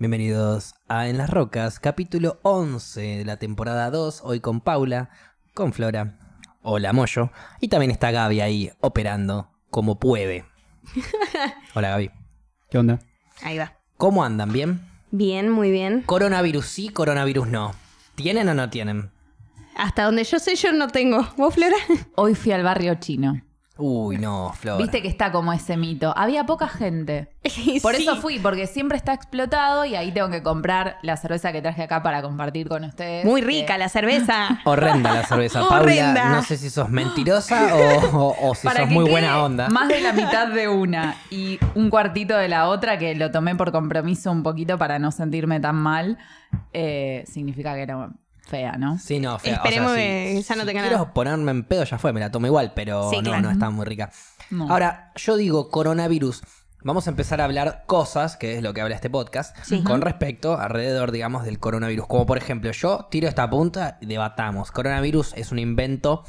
Bienvenidos a En las Rocas, capítulo 11 de la temporada 2, hoy con Paula, con Flora, hola Moyo, y también está Gaby ahí operando como puede. Hola Gaby. ¿Qué onda? Ahí va. ¿Cómo andan? ¿Bien? Bien, muy bien. Coronavirus sí, coronavirus no. ¿Tienen o no tienen? Hasta donde yo sé, yo no tengo. ¿Vos, Flora? Hoy fui al barrio chino. Uy, no, Flora. Viste que está como ese mito. Había poca gente. Por Sí. eso fui, porque siempre está explotado y ahí tengo que comprar la cerveza que traje acá para compartir con ustedes. Muy que- rica la cerveza. Horrenda la cerveza, Paula. Horrenda. No sé si sos mentirosa o, o- o si Para sos que muy buena onda. Más de la mitad de una y un cuartito de la otra, que lo tomé por compromiso un poquito para no sentirme tan mal, eh, significa que era fea, ¿no? Sí, no, fea. Esperemos o sea, que esa no si tenga quiero nada. ponerme en pedo, ya fue, me la tomo igual, pero Sí, no, claro. no está muy rica. No. Ahora, yo digo coronavirus. Vamos a empezar a hablar cosas, que es lo que habla este podcast, Sí. con respecto alrededor, digamos, del coronavirus. Como por ejemplo, yo tiro esta punta y debatamos. Coronavirus es un invento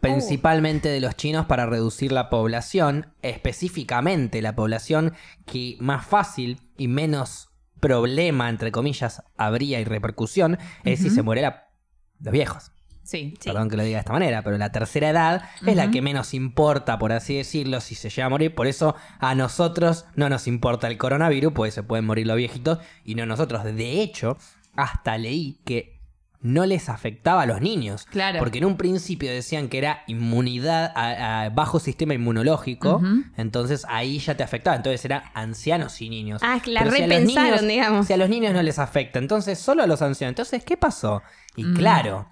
principalmente de los chinos para reducir la población, específicamente la población que más fácil y menos problema, entre comillas, habría y repercusión, es si se muriera los viejos. Sí. Sí. Perdón que lo diga de esta manera, pero la tercera edad es la que menos importa, por así decirlo, si se llega a morir. Por eso a nosotros no nos importa el coronavirus, pues se pueden morir los viejitos y no nosotros. De hecho, hasta leí que no les afectaba a los niños. Claro. Porque en un principio decían que era inmunidad a, a bajo sistema inmunológico. Entonces ahí ya te afectaba. Entonces era ancianos y niños. Ah, que la Pero si a los repensaron, niños- digamos. Si a los niños no les afecta, entonces solo a los ancianos. Entonces, ¿qué pasó? Y Mm. claro,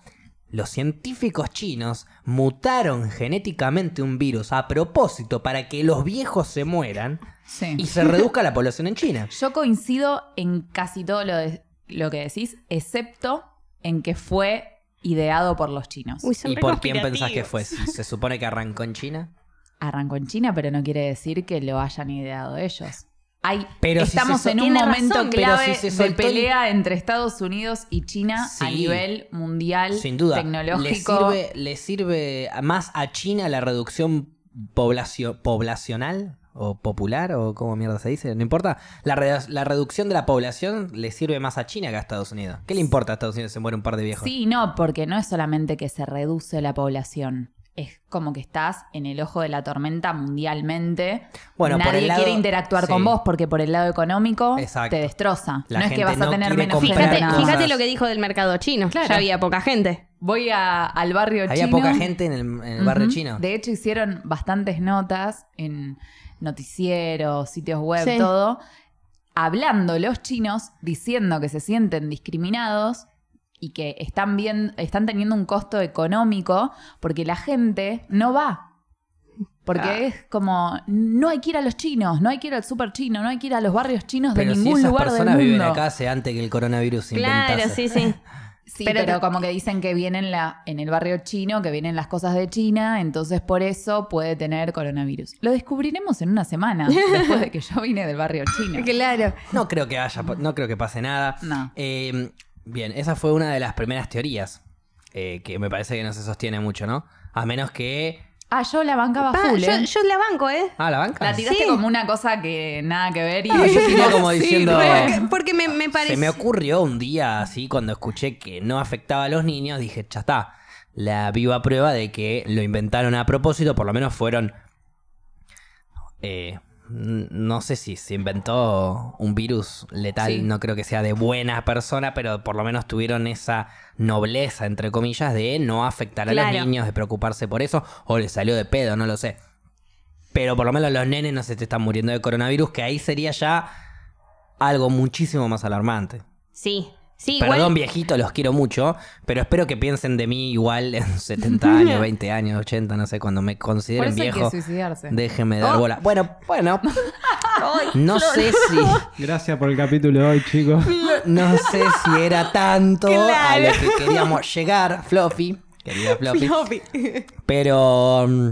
los científicos chinos mutaron genéticamente un virus a propósito para que los viejos se mueran Sí. y se reduzca la población en China. Yo coincido en casi todo lo, de- lo que decís, excepto en que fue ideado por los chinos. Uy, ¿Y por quién pensás que fue? Se supone que arrancó en China. Arrancó en China, pero no quiere decir que lo hayan ideado ellos. Hay, Pero estamos en un momento razón, clave si se de el- pelea entre Estados Unidos y China a nivel mundial, Sin duda. Le tecnológico. sirve, le sirve más a China la reducción poblacio- poblacional o popular o como mierda se dice, no importa. La, re- la reducción de la población le sirve más a China que a Estados Unidos. ¿Qué le importa a Estados Unidos si se muere un par de viejos? Sí, no, porque no es solamente que se reduce la población. Es como que estás en el ojo de la tormenta mundialmente. Bueno, por Nadie el lado- quiere interactuar sí. con vos porque por el lado económico Exacto. te destroza. La no es que gente vas a no tener menos. Fíjate, fíjate lo que dijo del mercado chino. Claro. Ya había poca gente. Voy a- al barrio Había chino. poca gente en el, en el barrio chino. De hecho, hicieron bastantes notas en noticieros, sitios web, Sí. todo, hablando los chinos, diciendo que se sienten discriminados y que están, bien, están teniendo un costo económico porque la gente no va. Porque Ah. es como, no hay que ir a los chinos, no hay que ir al super chino, no hay que ir a los barrios chinos de si ningún esas lugar del personas viven acá hace antes que el coronavirus se Claro, inventase. sí, sí. Sí, Pero como que dicen que vienen la, en el barrio chino, que vienen las cosas de China, entonces por eso puede tener coronavirus. Lo descubriremos en una semana, después de que yo vine del barrio chino. Claro. No creo que haya, no creo que pase nada. No. Eh, bien, esa fue una de las primeras teorías eh, que me parece que no se sostiene mucho, ¿no? A menos que. Ah, yo la bancaba Pa, full, yo, ¿eh? yo la banco, ¿eh? Ah, la banca. La tiraste Sí. como una cosa que nada que ver y Ah, yo tiré como Sí, diciendo- re. Porque, porque me, me parece. Se me ocurrió un día así cuando escuché que no afectaba a los niños, dije, ya está. La viva prueba de que lo inventaron a propósito, por lo menos fueron. eh, no sé si se inventó un virus letal, Sí. no creo que sea de buena persona, pero por lo menos tuvieron esa nobleza, entre comillas, de no afectar a los niños, de preocuparse por eso, o les salió de pedo, no lo sé. Pero por lo menos los nenes no se te están muriendo de coronavirus, que ahí sería ya algo muchísimo más alarmante. Sí. Sí, Perdón, igual. viejito, los quiero mucho, pero espero que piensen de mí igual en 70 años, 20 años, 80, no sé, cuando me Por consideren hay viejo. que suicidarse. Déjenme dar Oh. bola. Bueno, bueno, no sé si Gracias por el capítulo de hoy, chicos. no sé si era tanto a Claro. lo que queríamos llegar, Fluffy, querida Fluffy, pero mm,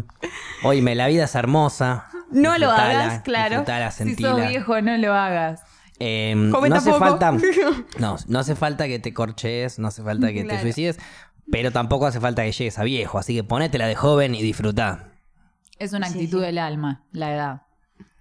oíme, la vida es hermosa. No lo hagas, claro. disfrutala, si sos viejo, no lo hagas. Eh, Come no hace falta. No, no hace falta que te corches, no hace falta que te suicides, pero tampoco hace falta que llegues a viejo. Así que ponétela de joven y disfrutá. Es una actitud sí. del alma, la edad.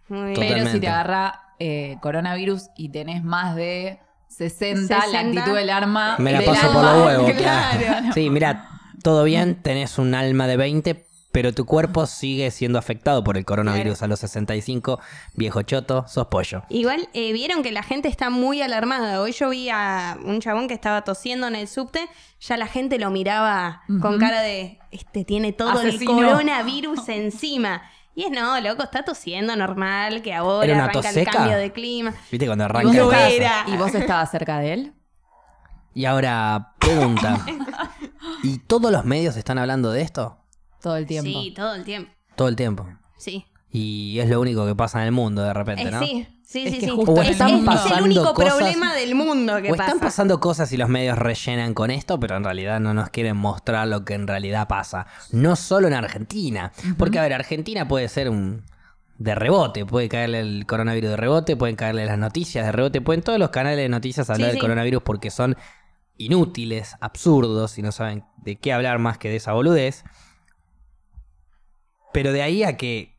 Muy bien. Pero si te agarra eh, coronavirus y tenés más de 60, la 60. actitud del arma. Me la paso por los huevos, Claro. claro. Sí, mira, todo bien, tenés un alma de 20, pero tu cuerpo sigue siendo afectado por el coronavirus a los 65, viejo choto, sos pollo. Igual eh, vieron que la gente está muy alarmada. Hoy yo vi a un chabón que estaba tosiendo en el subte, ya la gente lo miraba con cara de, este tiene todo Asesino. el coronavirus encima. Y es no, loco, está tosiendo normal, que ahora ¿Era una arranca tos el cambio de clima. ¿Viste cuando ¿Y arranca vos, el caso? era. ¿Y vos estabas cerca de él? Y ahora, pregunta. ¿Y todos los medios están hablando de esto? Todo el tiempo. Sí, todo el tiempo. Todo el tiempo. Sí. Y es lo único que pasa en el mundo de repente, Eh, ¿no? Sí, sí, Es sí. que sí. justo es, están es- es pasando el único cosas- problema del mundo que o están pasa. pasando cosas y los medios rellenan con esto, pero en realidad no nos quieren mostrar lo que en realidad pasa. No solo en Argentina. Porque, a ver, Argentina puede ser un de rebote. Puede caerle el coronavirus de rebote, pueden caerle las noticias de rebote. Pueden todos los canales de noticias hablar Sí, del sí. coronavirus porque son inútiles, absurdos y no saben de qué hablar más que de esa boludez. Pero de ahí a que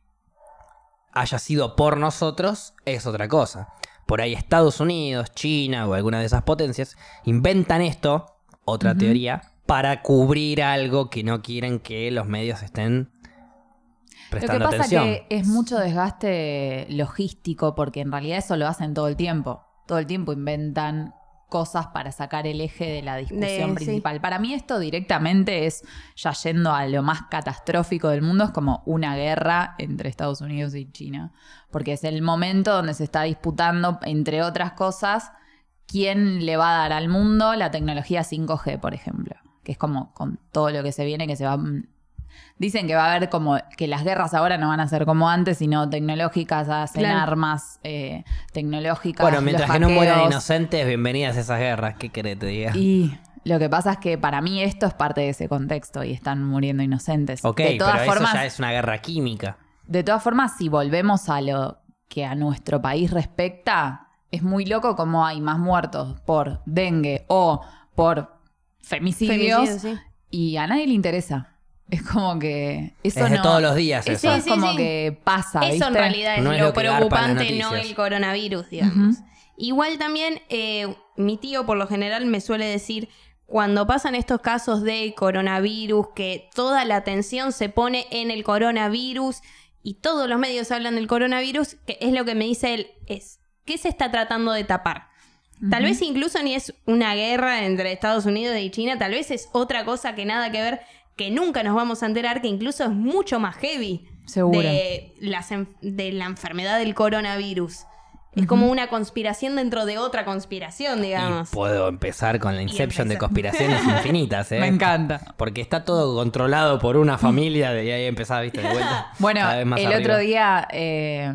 haya sido por nosotros es otra cosa. Por ahí Estados Unidos, China o alguna de esas potencias inventan esto, otra teoría, para cubrir algo que no quieren que los medios estén Lo que prestando pasa atención. que es mucho desgaste logístico porque en realidad eso lo hacen todo el tiempo. Todo el tiempo inventan cosas para sacar el eje de la discusión De- principal. Para mí esto directamente es, ya yendo a lo más catastrófico del mundo, es como una guerra entre Estados Unidos y China. Porque es el momento donde se está disputando, entre otras cosas, quién le va a dar al mundo la tecnología 5G, por ejemplo. Que es como con todo lo que se viene, que se va Dicen que va a haber como que las guerras ahora no van a ser como antes, sino tecnológicas, hacen Claro. armas eh, tecnológicas. Bueno, mientras los que no mueran inocentes, bienvenidas a esas guerras. ¿Qué querés te diga? Y lo que pasa es que para mí esto es parte de ese contexto y están muriendo inocentes. ok, de todas pero formas, eso ya es una guerra química. de todas formas, si volvemos a lo que a nuestro país respecta, es muy loco como hay más muertos por dengue o por femicidios Femicidio, sí. y a nadie le interesa. Es como que eso es de no todos los días Es- eso. Sí, es sí, como sí. que pasa, Eso ¿viste? en realidad es No es lo, preocupante, no el coronavirus, digamos. Igual también, eh, mi tío por lo general me suele decir, cuando pasan estos casos de coronavirus, que toda la atención se pone en el coronavirus y todos los medios hablan del coronavirus, que es lo que me dice él, es, ¿qué se está tratando de tapar? Tal vez incluso ni es una guerra entre Estados Unidos y China, tal vez es otra cosa que nada que ver, que nunca nos vamos a enterar, que incluso es mucho más heavy Seguro. de, las en- de la enfermedad del coronavirus. Es como una conspiración dentro de otra conspiración, digamos. Y puedo empezar con la Inception de conspiraciones infinitas, ¿eh? Me encanta. Porque está todo controlado por una familia de y ahí empezás, viste, de vuelta. Bueno, el arriba. otro día eh,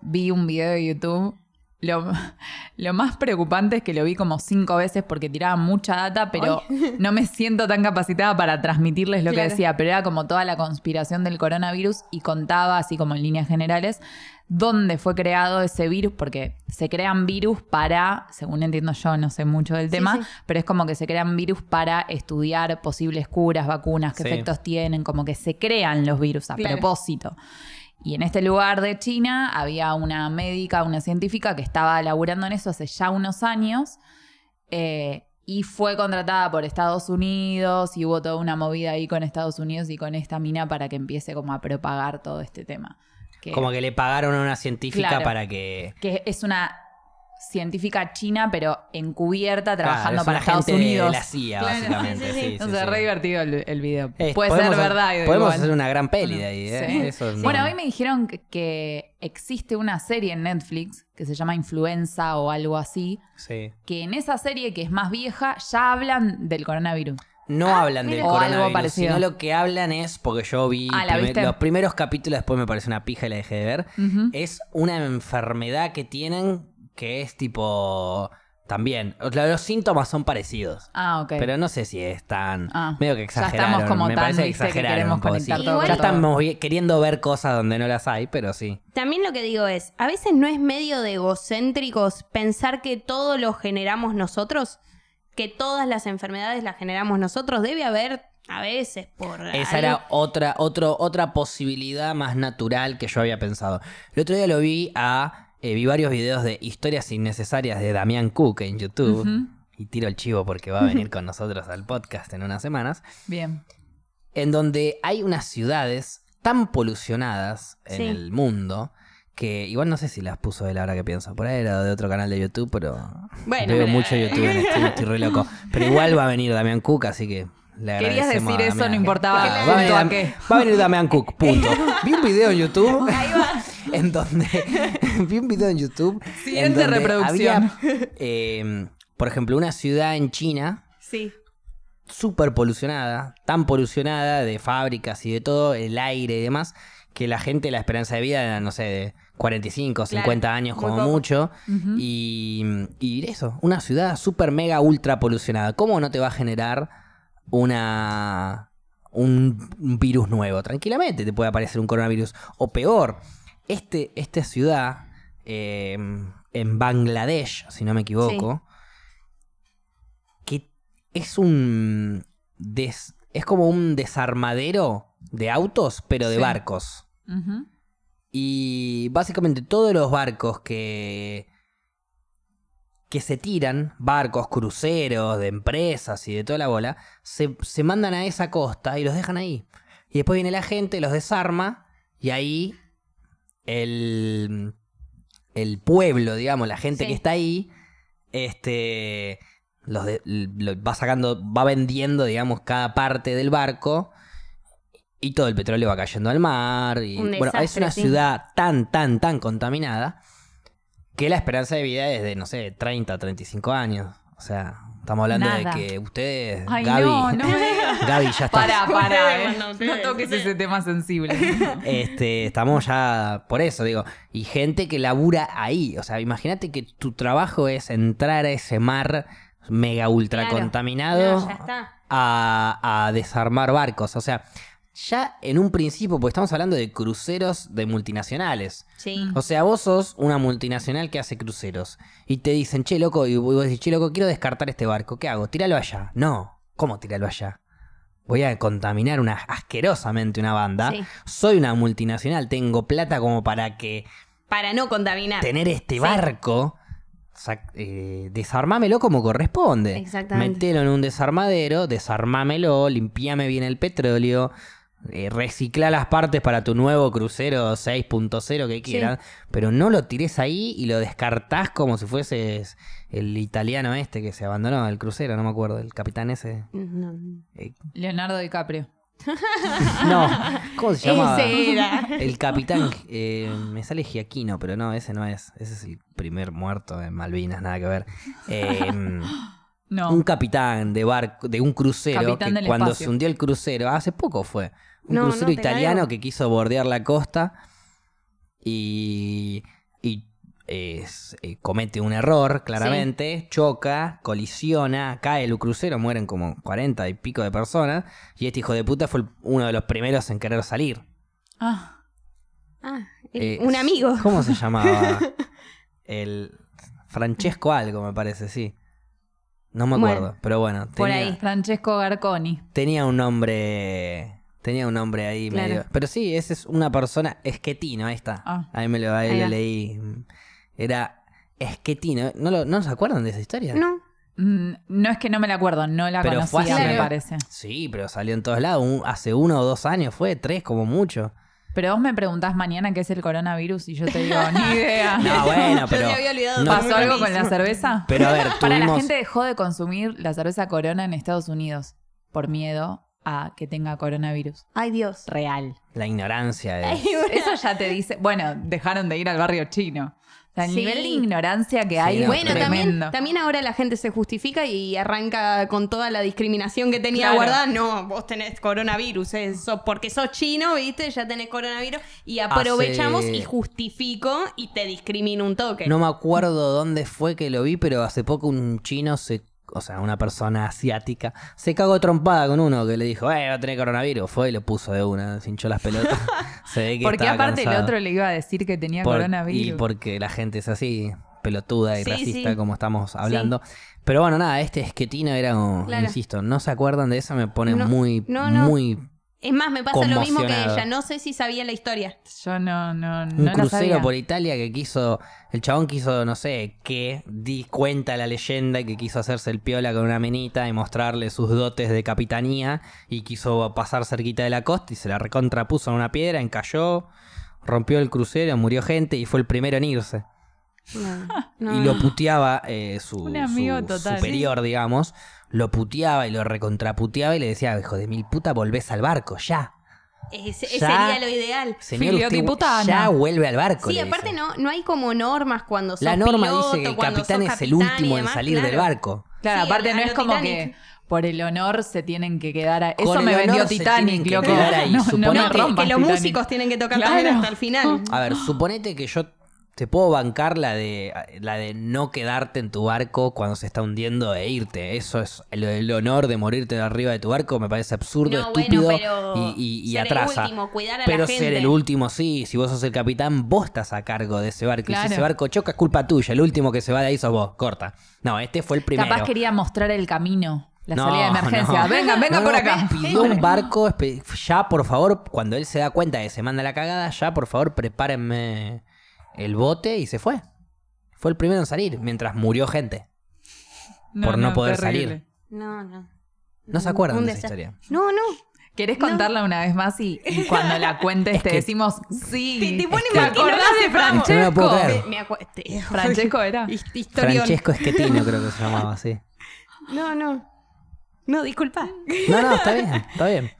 vi un video de YouTube. Lo, lo más preocupante es que lo vi como cinco veces porque tiraba mucha data, pero no me siento tan capacitada para transmitirles lo que decía. Pero era como toda la conspiración del coronavirus y contaba, así como en líneas generales, dónde fue creado ese virus, porque se crean virus para, según entiendo yo, no sé mucho del Sí, tema, sí. pero es como que se crean virus para estudiar posibles curas, vacunas, qué Sí. efectos tienen, como que se crean los virus a Claro. propósito. Y en este lugar de China había una médica, una científica que estaba laburando en eso hace ya unos años eh, y fue contratada por Estados Unidos y hubo toda una movida ahí con Estados Unidos y con esta mina para que empiece como a propagar todo este tema. Que, Como que le pagaron a una científica Claro. para que. que es una científica china pero encubierta Claro, trabajando es para Estados gente de Unidos. la CIA, Claro. básicamente. Sí, sí, o sea, sí. re divertido el, el video. Eh, Puede ser verdad. Podemos igual. hacer una gran peli de ahí, ¿eh? Eso Bueno, hoy me dijeron que, que existe una serie en Netflix que se llama Influenza o algo así, Sí. que en esa serie que es más vieja ya hablan del coronavirus. No Ah, hablan del. O algo coronavirus, parecido. sino lo que hablan es, porque yo vi Ah, los primeros capítulos, después me parece una pija y la dejé de ver, es una enfermedad que tienen que es tipo... También, los síntomas son parecidos. Ah, ok. Pero no sé si es tan... Ah. medio que Ya exageraron. estamos como me tan, parece que queremos un poco, conectar sí. todo con Ya estamos queriendo ver cosas donde no las hay, pero sí. También lo que digo es, a veces no es medio de egocéntricos pensar que todo lo generamos nosotros, que todas las enfermedades las generamos nosotros. Debe haber, a veces, por... Esa algo- era otra, otro, otra posibilidad más natural que yo había pensado. El otro día lo vi a eh, vi varios videos de historias innecesarias de Damián Cook en YouTube. Y tiro el chivo porque va a venir con nosotros al podcast en unas semanas. Bien. En donde hay unas ciudades tan polucionadas en Sí. el mundo que igual no sé si las puso él ahora que pienso. Por ahí era de otro canal de YouTube, pero Bueno, veo mucho YouTube en este, estoy re loco. Pero igual va a venir Damián Cook, así que le Querías decir eso, no importaba va, a venir, a qué. va a venir Damián Cook, punto. Vi un video en YouTube en donde vi un video en YouTube en Siguiente reproducción. había, eh, por ejemplo, una ciudad en China Sí. súper polucionada, tan polucionada de fábricas y de todo, el aire y demás, que la gente, la esperanza de vida era, no sé, de 45, 50 años como mucho. Y, y eso, una ciudad súper mega ultra polucionada. ¿Cómo no te va a generar una un, un virus nuevo? Tranquilamente te puede aparecer un coronavirus. O peor, este, esta ciudad eh, en Bangladesh, si no me equivoco, que es un des- es como un desarmadero de autos, pero de Sí. barcos. Y básicamente todos los barcos que que se tiran, barcos, cruceros, de empresas y de toda la bola, se, se mandan a esa costa y los dejan ahí. Y después viene la gente, los desarma y ahí el, el pueblo, digamos, la gente Sí. que está ahí, este, los de- lo- va sacando, va vendiendo, digamos, cada parte del barco y todo el petróleo va cayendo al mar. Y, Un bueno, es una sí. ciudad tan, tan, tan contaminada que la esperanza de vida es de, no sé, 30, 35 años. O sea, estamos hablando Nada. de que ustedes, Ay, Gaby, no, no me. Gaby ya está. Pará, pará. Eh. no, toques ese tema sensible. Este, estamos ya por eso, digo. Y gente que labura ahí. O sea, imagínate que tu trabajo es entrar a ese mar mega ultra Claro. contaminado No, ya está. a, a desarmar barcos. O sea, ya en un principio, porque estamos hablando de cruceros de multinacionales. Sí. O sea, vos sos una multinacional que hace cruceros. Y te dicen, che, loco, y vos decís, che, loco, quiero descartar este barco. ¿Qué hago? Tíralo allá. No. ¿Cómo tíralo allá? Voy a contaminar una, asquerosamente una banda. Sí. Soy una multinacional, tengo plata como para que Para no contaminar. tener este Sí. barco. sac- eh, desarmámelo como corresponde. Exactamente. Metelo en un desarmadero, desarmámelo, limpiame bien el petróleo, eh, recicla las partes para tu nuevo crucero 6.0 que quieras, pero no lo tires ahí y lo descartás como si fueses el italiano este que se abandonó el crucero, no me acuerdo, el capitán ese. No. Eh, Leonardo DiCaprio. no, ¿cómo se llama? Ese era. El capitán, eh, me sale Giaquino, pero no, ese no es. Ese es el primer muerto de Malvinas, nada que ver. Eh, No. un capitán de barco, de un crucero, Capitán que del cuando espacio. se hundió el crucero, hace poco fue, un No, crucero no italiano que quiso bordear la costa y, y es- eh, comete un error, claramente, choca, colisiona, cae el crucero, mueren como 40 y pico de personas, y este hijo de puta fue el- uno de los primeros en querer salir. Ah, Ah, el- Eh, un amigo. ¿Cómo se llamaba? El Francesco algo, me parece, sí. No me Bueno, acuerdo, pero bueno, por ahí. Francesco Garconi. tenía un nombre, tenía un nombre ahí Claro. medio. Pero sí, ese es una persona esquetino, ahí está. Ah. Ahí me lo, ahí Ahí lo leí. Era esquetino. ¿No, lo- ¿No se acuerdan de esa historia? No. Mm, No es que no me la acuerdo, no la Pero fue conocía, hace- me parece. Sí, pero salió en todos lados. Un- hace uno o dos años fue, tres como mucho. Pero vos me preguntás mañana qué es el coronavirus y yo te digo, ni idea. No, bueno, Yo pero. me había olvidado. no- ¿Pasó algo con la cerveza? Pero a ver, Para la tuvimos. gente dejó de consumir la cerveza Corona en Estados Unidos por miedo a que tenga coronavirus. Ay, Dios. Real. La ignorancia bueno. Eso ya te dice, bueno, dejaron de ir al barrio chino. O sea, el Sí. nivel de ignorancia que Sí, hay no, es Bueno, también, también ahora la gente se justifica y arranca con toda la discriminación que tenía Claro. guardada. No, vos tenés coronavirus, eso, porque sos chino, ¿viste? Ya tenés coronavirus. Y aprovechamos Hace- y justifico y te discrimino un toque. No me acuerdo dónde fue que lo vi, pero hace poco un chino se. O sea, una persona asiática se cagó trompada con uno que le dijo, eh, va a tener coronavirus. Fue y lo puso de una, se hinchó las pelotas. se ve que Porque aparte el otro le iba a decir que tenía Por- coronavirus. Y porque la gente es así, pelotuda y Sí, racista, sí. como estamos hablando. Pero bueno, nada, este esquetino era, como, Claro. insisto, no se acuerdan de eso, me pone No, muy, no, no. muy Es más, me pasa lo mismo que ella. No sé si sabía la historia. Yo no, no, no Un la crucero sabía. por Italia que quiso. El chabón quiso, no sé qué, di cuenta la leyenda que quiso hacerse el piola con una menita y mostrarle sus dotes de capitanía. Y quiso pasar cerquita de la costa y se la recontrapuso en una piedra, encalló, rompió el crucero, murió gente y fue el primero en irse. No, no, y lo puteaba eh, su, Un amigo su total. superior, digamos. Lo puteaba y lo recontraputeaba y le decía, hijo de mil puta, volvés al barco, ya. Ese, ese Ya. sería lo ideal. Señor, Filio usted ya vuelve al barco. Sí, aparte no, no hay como normas cuando sos La norma piloto, dice que el cuando capitán es el capitán último en salir del barco. Claro, Sí, aparte a- no a es como Titanic. que por el honor se tienen que quedar a... Con Eso me vendió Titanic, que loco. ahí. No, no No, que, que los Titanic. músicos tienen que tocar Claro. también hasta el final. A ver, suponete que yo te puedo bancar la de la de no quedarte en tu barco cuando se está hundiendo e irte. Eso es el, el honor de morirte de arriba de tu barco, me parece absurdo, No, bueno, estúpido pero y, y- y ser el atrasa. último, cuidar a la pero gente. ser el último, sí, si vos sos el capitán, vos estás a cargo de ese barco. Y si ese barco choca, es culpa tuya. El último que se va de ahí sos vos, corta. No, este fue el primero. Capaz quería mostrar el camino, la No, salida de emergencia. no. Vengan No, por acá. Pidió un barco, ya por favor, cuando él se da cuenta de que se manda la cagada, ya por favor prepárenme el bote y se fue. Fue el primero en salir, mientras murió gente. por no poder salir. No, no. No se acuerdan de esa desastre. historia. No, no. ¿Querés No. contarla una vez más y, y cuando la cuentes Es te que- decimos sí? Te- ponen ¿Te mal que de sepamos. No me lo puedo Francesco? creer. Me, me acuerdo. Francesco era. Historión. Francesco Esquetino creo que se llamaba así. No, no. No, disculpa. No, no, está bien, está bien.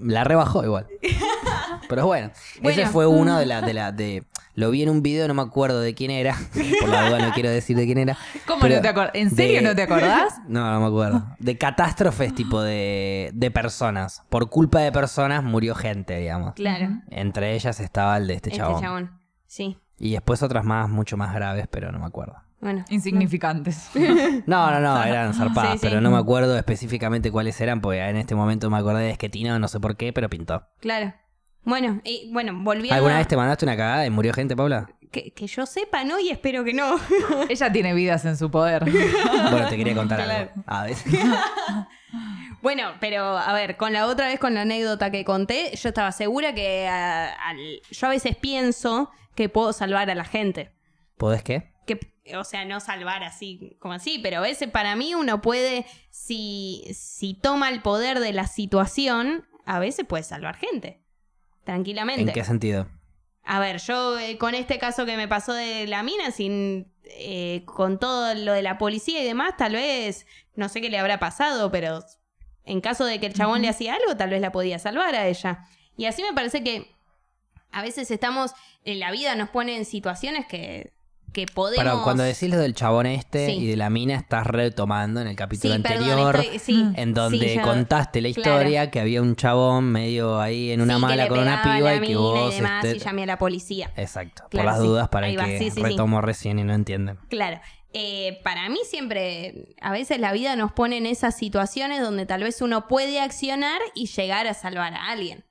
La rebajó igual. Pero bueno, ese fue uno de la, de la, de. Lo vi en un video, no me acuerdo de quién era. Por la duda no quiero decir de quién era. ¿Cómo no te acordás? ¿En serio de- no te acordás? No, no me acuerdo. De catástrofes tipo de, de personas. Por culpa de personas murió gente, digamos. Claro. Entre ellas estaba el de este Este chabón. chabón. Sí. Y después otras más, mucho más graves, pero no me acuerdo. Bueno. Insignificantes. No, no, no, eran zarpadas, Sí, sí. pero no me acuerdo específicamente cuáles eran, porque en este momento me acordé de Esquetino, no sé por qué, pero pintó. Claro. Bueno, y bueno, volviendo. ¿Alguna a- vez te mandaste una cagada y murió gente, Paula? que, que yo sepa, ¿no? Y espero que no. Ella tiene vidas en su poder. Bueno, te quería contar Claro. algo. A ver. Bueno, pero a ver, con la otra vez, con la anécdota que conté, yo estaba segura que a- al- yo a veces pienso que puedo salvar a la gente. ¿Podés qué? O sea, no salvar así como así, pero a veces para mí uno puede, si, si toma el poder de la situación, a veces puede salvar gente. Tranquilamente. ¿En qué sentido? A ver, yo eh, con este caso que me pasó de la mina, sin eh, con todo lo de la policía y demás, tal vez, no sé qué le habrá pasado, pero en caso de que el chabón le hacía algo, tal vez la podía salvar a ella. Y así me parece que a veces estamos, en la vida nos pone en situaciones que, que podemos... Pero cuando decís lo del chabón este Sí. y de la mina, estás retomando en el capítulo Sí, perdón, anterior. estoy- sí, En donde sí, ya- contaste la claro. historia que había un chabón medio ahí en una mala con una piba y que vos. y demás, este- y llamé a la policía. Exacto, por las sí. dudas para el que sí, sí, sí. retomo recién y no entienden. Claro. Eh, para mí siempre, a veces la vida nos pone en esas situaciones donde tal vez uno puede accionar y llegar a salvar a alguien.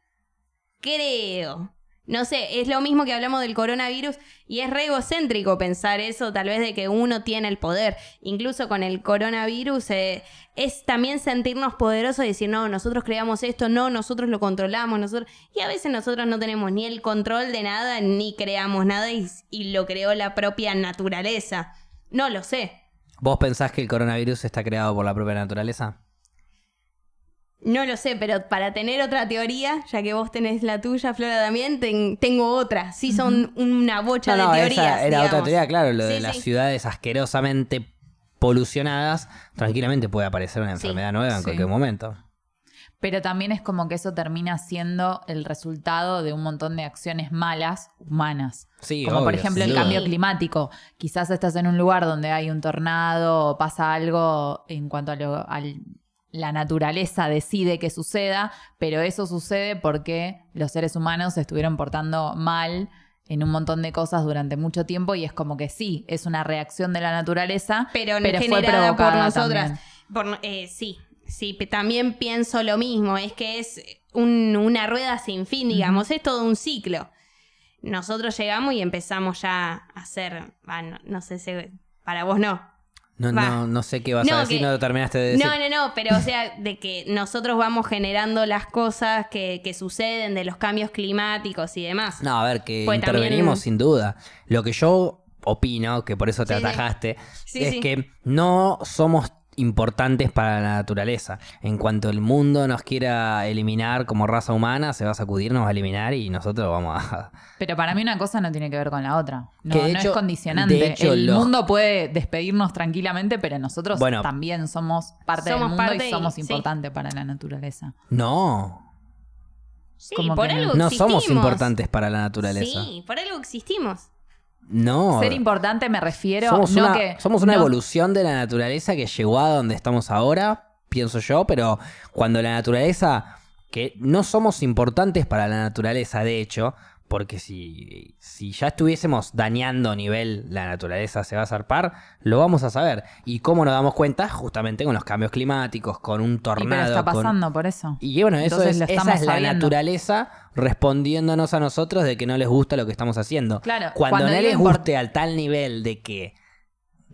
Creo. No sé, es lo mismo que hablamos del coronavirus y es re egocéntrico pensar eso, tal vez de que uno tiene el poder. Incluso con el coronavirus eh, es también sentirnos poderosos y decir, no, nosotros creamos esto, no, nosotros lo controlamos, nosotros... Y a veces nosotros no tenemos ni el control de nada, ni creamos nada y, y lo creó la propia naturaleza. No lo sé. ¿Vos pensás que el coronavirus está creado por la propia naturaleza? No lo sé, pero para tener otra teoría, ya que vos tenés la tuya, Flora, también, ten- tengo otra. Sí, son una bocha No, no, de teorías. esa era otra teoría, claro, lo de Sí, las ciudades asquerosamente polucionadas, tranquilamente puede aparecer una Sí. enfermedad nueva en Sí. cualquier momento. Pero también es como que eso termina siendo el resultado de un montón de acciones malas humanas. Sí, como por ejemplo el cambio climático. Quizás estás en un lugar donde hay un tornado o pasa algo en cuanto a lo, al- la naturaleza decide que suceda, pero eso sucede porque los seres humanos se estuvieron portando mal en un montón de cosas durante mucho tiempo y es como que sí, es una reacción de la naturaleza, Pero, pero fue generada por nosotras. Por eh, sí, sí, también pienso lo mismo. Es que es un- una rueda sin fin, digamos. Es todo un ciclo. Nosotros llegamos y empezamos ya a hacer. ah, no, no sé si. Para vos no. No, no, no sé qué vas No, a decir, que- no lo terminaste de decir. No, no, no, pero o sea, de que nosotros vamos generando las cosas que, que suceden, de los cambios climáticos y demás. No, a ver, que Pues intervenimos también- sin duda. Lo que yo opino, que por eso te Sí, atajaste, Sí, es que no somos importantes para la naturaleza. En cuanto el mundo nos quiera eliminar como raza humana, se va a sacudir, nos va a eliminar y nosotros vamos a... Pero para mí una cosa no tiene que ver con la otra. No, Que de no hecho- es condicionante. de hecho, el los- mundo puede despedirnos tranquilamente, pero nosotros Bueno. también somos parte Somos del mundo parte y y- somos sí. importantes para la naturaleza. No, Sí, por no. algo no existimos. somos importantes para la naturaleza. Sí, por algo existimos. No. Ser importante me refiero somos no una, que somos una no- evolución de la naturaleza que llegó a donde estamos ahora, pienso yo, pero cuando la naturaleza, que no somos importantes para la naturaleza, de hecho, porque si, si ya estuviésemos dañando a nivel la naturaleza se va a zarpar, lo vamos a saber. ¿Y cómo nos damos cuenta? Justamente con los cambios climáticos, con un Y pero tornado. está con- pasando por eso. y bueno, eso Entonces es, esa es la sabiendo. naturaleza respondiéndonos a nosotros de que no les gusta lo que estamos haciendo. Claro, Cuando, cuando no les guste al tal nivel de que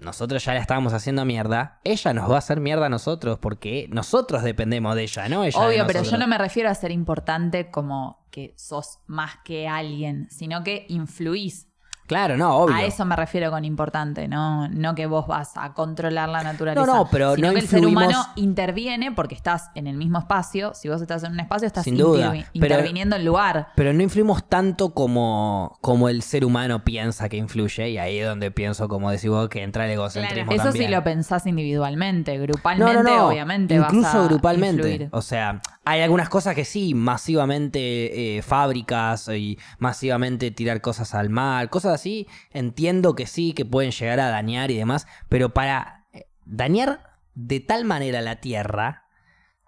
nosotros ya la estábamos haciendo mierda, ella nos va a hacer mierda a nosotros porque nosotros dependemos de ella, no ella Obvio, pero yo no me refiero a ser importante como que sos más que alguien, sino que influís. Claro, no, obvio. A eso me refiero con importante, no, no que vos vas a controlar la naturaleza. No, no, pero sino no que el ser influimos- humano interviene porque estás en el mismo espacio. Si vos estás en un espacio, estás Sin duda, intervi- pero- interviniendo en lugar. Pero no influimos tanto como, como el ser humano piensa que influye, y ahí es donde pienso, como decís vos, que entra el egocentrismo Eso también. sí lo pensás individuamente, No, grupalmente, no, no. obviamente. Incluso vas a grupalmente. influir. O sea, hay algunas cosas que sí, masivamente eh, fábricas y masivamente tirar cosas al mar, cosas así. Entiendo que sí, que pueden llegar a dañar y demás, pero para eh, dañar de tal manera la Tierra,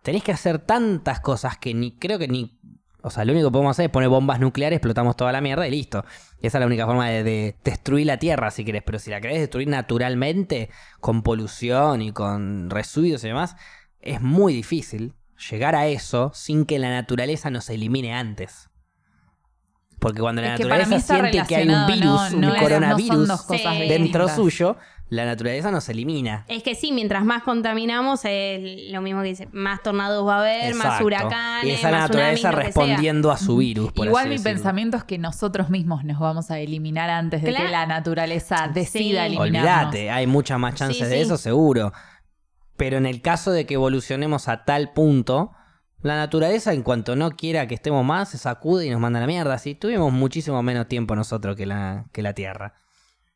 tenés que hacer tantas cosas que ni creo que ni. O sea, lo único que podemos hacer es poner bombas nucleares, explotamos toda la mierda y listo. Esa es la única forma de, de destruir la Tierra, si querés. Pero si la querés destruir naturalmente, con polución y con residuos y demás, es muy difícil llegar a eso sin que la naturaleza nos elimine antes. Porque cuando la Es que naturaleza siente que hay un virus, no- un no coronavirus dos cosas Sí. dentro suyo, la naturaleza nos elimina. Es que sí, mientras más contaminamos, es lo mismo que dice, más tornados va a haber, más huracanes, Y esa es la más naturaleza respondiendo a su virus. por Igual así mi decirlo. pensamiento es que nosotros mismos nos vamos a eliminar antes de Claro. que la naturaleza decida Sí. eliminarnos. Olvídate, hay muchas más chances Sí, de eso, seguro. Pero en el caso de que evolucionemos a tal punto, la naturaleza, en cuanto no quiera que estemos más, se sacude y nos manda a la mierda. Así tuvimos muchísimo menos tiempo nosotros que la, que la Tierra.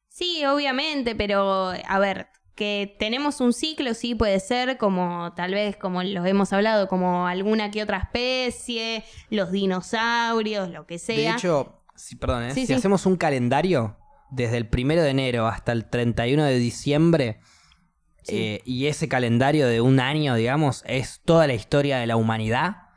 Sí, obviamente, pero a ver, que tenemos un ciclo, sí puede ser, como tal vez, como los hemos hablado, como alguna que otra especie, los dinosaurios, lo que sea. De hecho, si, perdón, ¿eh? Sí, si sí. hacemos un calendario desde el primero de enero hasta el 31 de diciembre, Sí. eh, y ese calendario de un año, digamos, es toda la historia de la humanidad,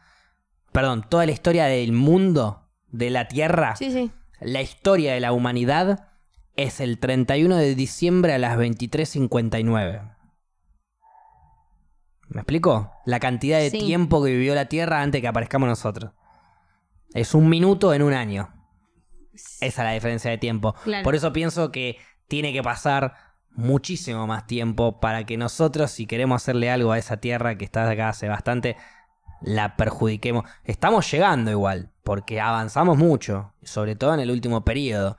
perdón, toda la historia del mundo, de la Tierra, sí, sí. la historia de la humanidad es el 31 de diciembre a las 23.59. ¿Me explico? La cantidad de tiempo que vivió la Tierra antes que aparezcamos nosotros. Es un minuto en un año. Esa es la diferencia de tiempo. Claro. Por eso pienso que tiene que pasar muchísimo más tiempo para que nosotros, si queremos hacerle algo a esa Tierra que está acá hace bastante, la perjudiquemos. Estamos llegando igual, porque avanzamos mucho, sobre todo en el último periodo.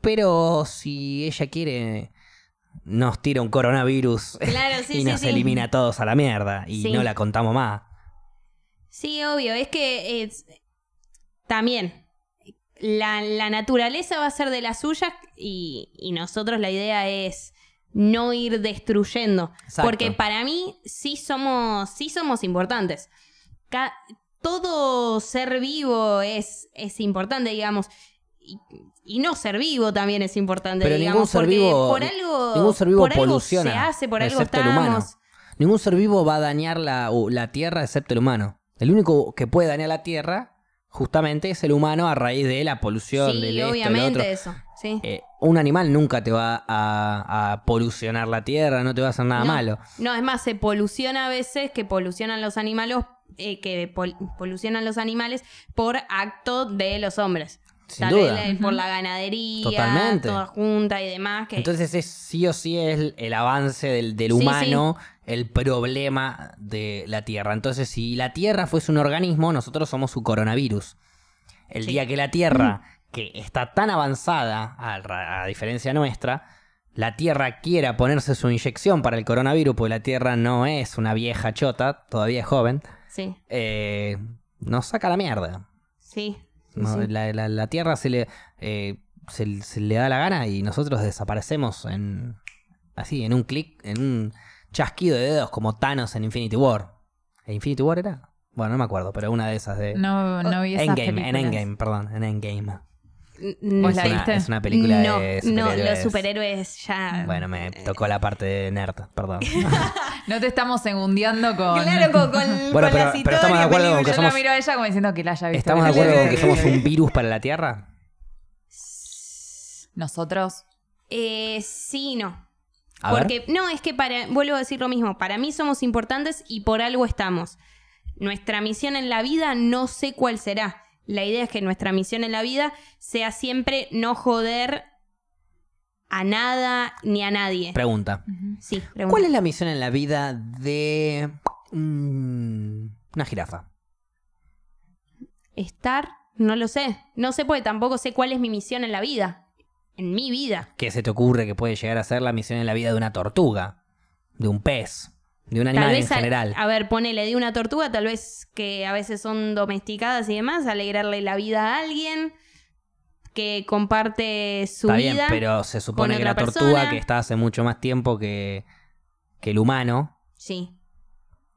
Pero si ella quiere, nos tira un coronavirus Claro, sí, y sí, nos sí. elimina a todos a la mierda y no la contamos más. Sí, obvio, es que es- también la, la naturaleza va a ser de las suyas y, y nosotros la idea es no ir destruyendo. Exacto. Porque para mí sí somos, sí somos importantes. Ca- todo ser vivo es, es importante, digamos. Y, y no ser vivo también es importante, Pero digamos. ningún ser porque vivo- por algo, ningún ser vivo por algo poluciona, se hace, por algo estamos. Ningún ser vivo va a dañar la, la Tierra excepto el humano. El único que puede dañar la Tierra, justamente, es el humano a raíz de la polución, Sí, del esto, obviamente otro. eso. Sí. Eh, un animal nunca te va a, a polucionar la Tierra, no te va a hacer nada no, malo. No, es más, se poluciona a veces que polucionan los animales, eh, que pol- polucionan los animales por acto de los hombres. Sin Tal duda. por la ganadería, Totalmente. toda junta y demás. Que, Entonces es sí o sí es el, el avance del, del Sí, humano el problema de la Tierra. Entonces si la Tierra fuese un organismo, nosotros somos su coronavirus. El Sí. día que la Tierra, que está tan avanzada, a diferencia nuestra, la Tierra quiera ponerse su inyección para el coronavirus, porque la Tierra no es una vieja chota, todavía es joven, sí, eh, nos saca la mierda. sí. No, sí. La, la- la Tierra se le, eh, se, se le da la gana y nosotros desaparecemos en así, en un clic, en un chasquido de dedos como Thanos en Infinity War. ¿En Infinity War era? Bueno, no me acuerdo, pero una de esas de... No, no vi esas Endgame, en. Endgame, perdón, en Endgame. ¿Vos es, la una, viste? es una película no, de no, superhéroes. los superhéroes ya. Bueno, me tocó la parte de nerd, perdón. No te estamos segundiando con... Claro, con, con, Bueno, con pero- estamos de acuerdo con que Yo somos- la miro a ella como diciendo que la haya visto. ¿Estamos de acuerdo con que somos un virus para la Tierra? Nosotros... Eh, sí, no. A ver. Porque, no, es que para, vuelvo a decir lo mismo, para mí somos importantes y por algo estamos. Nuestra misión en la vida no sé cuál será. La idea es que nuestra misión en la vida sea siempre no joder a nada ni a nadie. Pregunta. sí, pregunta. ¿Cuál es la misión en la vida de mm, una jirafa? Estar, no lo sé. No sé porque tampoco sé cuál es mi misión en la vida. En mi vida. ¿Qué se te ocurre que puede llegar a ser la misión en la vida de una tortuga? De un pez? De un animal en vez, a- general. A, ver, ponele de una tortuga, tal vez que a veces son domesticadas y demás, alegrarle la vida a alguien que comparte su Está vida. bien, pero se supone que la tortuga, persona. que está hace mucho más tiempo que, que el humano, Sí,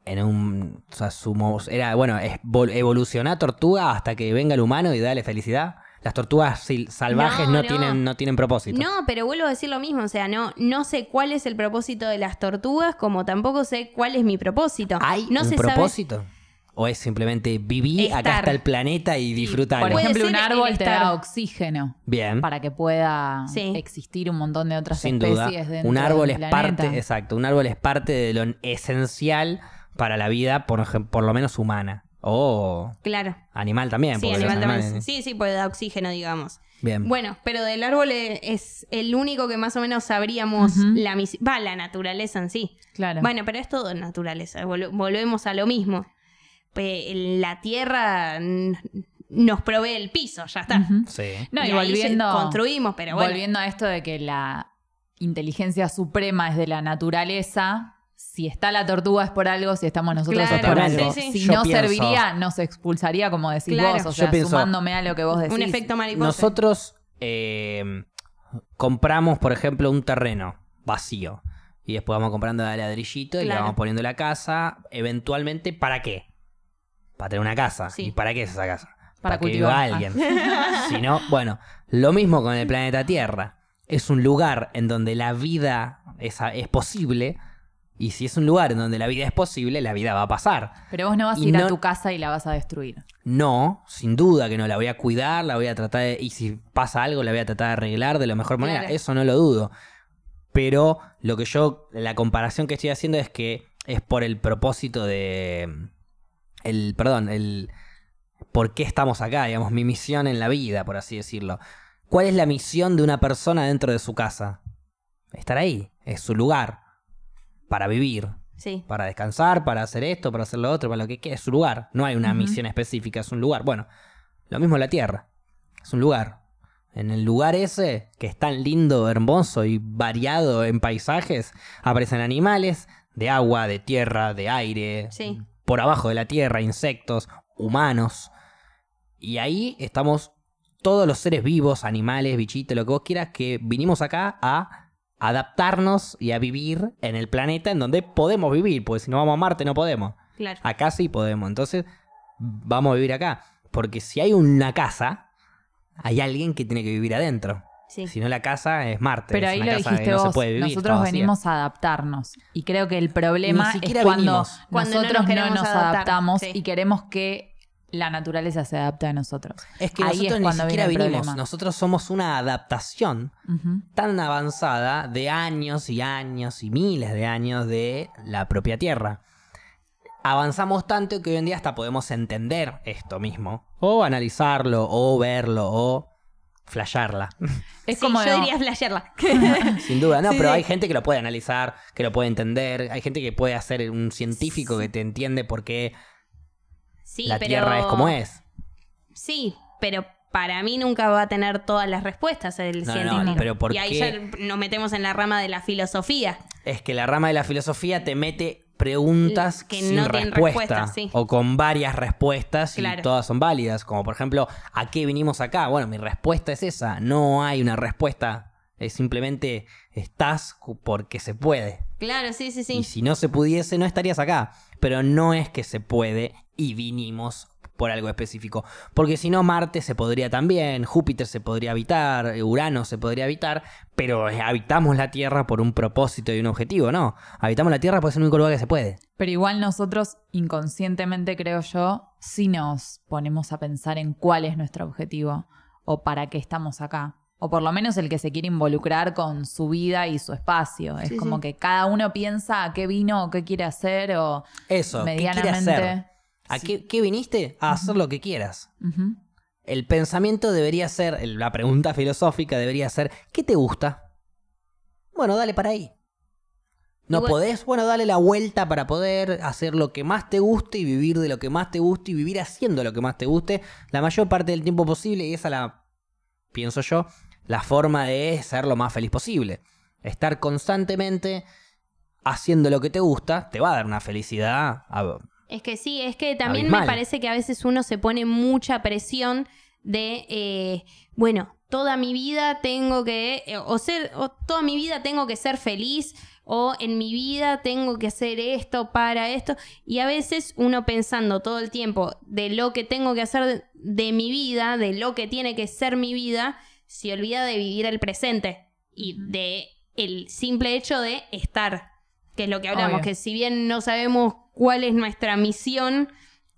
en un. O sea, su era, bueno, es, vol- evolucionar tortuga hasta que venga el humano y dale felicidad. Las tortugas salvajes No, no, no. Tienen, no tienen propósito. No, pero vuelvo a decir lo mismo, o sea, no, no sé cuál es el propósito de las tortugas, como tampoco sé cuál es mi propósito. ¿Hay no un se sabe- propósito? ¿O es simplemente vivir, acá está el planeta y disfrutarlo? Por ejemplo, un árbol te da oxígeno Bien. para que pueda Sí. existir un montón de otras Sin duda. especies dentro Un árbol es parte, exacto, un árbol es parte de lo esencial para la vida, por, por lo menos humana. O Claro. animal también. Sí, animal también. Sí, sí, puede dar oxígeno, digamos. Bien. Bueno, pero del árbol e- es el único que más o menos sabríamos la misión. Va, la naturaleza en sí. Claro. Bueno, pero es todo naturaleza. vol- volvemos a lo mismo. La tierra nos provee el piso, ya está. Ujú. Sí. No, y, Y ahí volviendo, construimos, pero bueno. volviendo a esto de que la inteligencia suprema es de la naturaleza, si está la tortuga es por algo, si estamos nosotros es por Totalmente. algo. Sí, sí. Si Yo no pienso- serviría, nos expulsaría, como decís Claro. vos, o Yo sea, pienso- sumándome a lo que vos decís. Un efecto mariposa. Nosotros eh, compramos, por ejemplo, un terreno vacío. Y después vamos comprando de ladrillito y le vamos poniendo la casa. Eventualmente, ¿para qué? Para tener una casa. Sí. ¿Y para qué es esa casa? Para que cultivar. viva alguien. si no, bueno, lo mismo con el planeta Tierra. Es un lugar en donde la vida es, es posible. Y si es un lugar en donde la vida es posible, la vida va a pasar. Pero vos no vas a ir no- a tu casa y la vas a destruir. No, sin duda que no, la voy a cuidar, la voy a tratar de... Y si pasa algo, la voy a tratar de arreglar de la mejor manera. Claro. Eso no lo dudo. Pero lo que yo, la comparación que estoy haciendo es que es por el propósito de... El, perdón, el... ¿Por qué estamos acá? Digamos, mi misión en la vida, por así decirlo. ¿Cuál es la misión de una persona dentro de su casa? Estar ahí, es su lugar. Para vivir, Sí. para descansar, para hacer esto, para hacer lo otro, para lo que quiera. Es su lugar. No hay una misión específica, es un lugar. Bueno, lo mismo la Tierra. Es un lugar. En el lugar ese, que es tan lindo, hermoso y variado en paisajes, aparecen animales de agua, de tierra, de aire, Sí. por abajo de la tierra, insectos, humanos. Y ahí estamos todos los seres vivos, animales, bichitos, lo que vos quieras, que vinimos acá a adaptarnos y a vivir en el planeta en donde podemos vivir, porque si no vamos a Marte no podemos. Claro. Acá sí podemos, entonces vamos a vivir acá. Porque si hay una casa, hay alguien que tiene que vivir adentro. Sí. Si no la casa es Marte, Pero es ahí una lo casa dijiste que no vos, se puede vivir. nosotros venimos a adaptarnos. Y creo que el problema es cuando. Cuando no nosotros nos no nos adaptamos sí. y queremos que la naturaleza se adapte a nosotros. Es que Ahí nosotros es ni siquiera vinimos, nosotros somos una adaptación tan avanzada de años y años y miles de años de la propia Tierra. Avanzamos tanto que hoy en día hasta podemos entender esto mismo, o analizarlo, o verlo, o flashearla. Es Sí, como yo diría flashearla. Sin duda, no, Sí, pero sí. hay gente que lo puede analizar, que lo puede entender, hay gente que puede hacer un científico que te entiende por qué Sí, la pero... Tierra es como es. Sí, pero para mí nunca va a tener todas las respuestas el No, no, pero ¿por y ahí ya nos metemos en la rama de la filosofía. Es que la rama de la filosofía te mete preguntas Que sin no respuesta respuesta, sí. o con varias respuestas y todas son válidas, como por ejemplo, ¿a qué vinimos acá? Bueno, mi respuesta es esa, no hay una respuesta, es simplemente estás porque se puede. Claro, sí, sí, Y sí. si no se pudiese, no estarías acá. Pero no es que se puede y vinimos por algo específico. Porque si no, Marte se podría también, Júpiter se podría habitar, Urano se podría habitar, pero eh, habitamos la Tierra por un propósito y un objetivo, ¿no? Habitamos la Tierra porque es el único lugar que se puede. Pero igual nosotros, inconscientemente, creo yo, sí nos ponemos a pensar en cuál es nuestro objetivo o para qué estamos acá. O por lo menos el que se quiere involucrar con su vida y su espacio. Es Sí, como sí. que cada uno piensa a qué vino o qué quiere hacer o Eso, ¿qué quieres medianamente. hacer? ¿A qué, qué viniste? A hacer lo que quieras. El pensamiento debería ser, la pregunta filosófica debería ser, ¿qué te gusta? Bueno, dale para ahí. ¿No Igual- podés? Bueno, dale la vuelta para poder hacer lo que más te guste y vivir de lo que más te guste y vivir haciendo lo que más te guste la mayor parte del tiempo posible y esa la, pienso yo, la forma de ser lo más feliz posible. Estar constantemente haciendo lo que te gusta te va a dar una felicidad Es que sí, es que también Abismal. me parece que a veces uno se pone mucha presión de, eh, bueno, toda mi vida tengo que, eh, o ser, o toda mi vida tengo que ser feliz, o en mi vida tengo que hacer esto para esto, y a veces uno pensando todo el tiempo de lo que tengo que hacer de, de mi vida, de lo que tiene que ser mi vida, se olvida de vivir el presente y de el simple hecho de estar, que es lo que hablamos, Obvio. que si bien no sabemos cuál es nuestra misión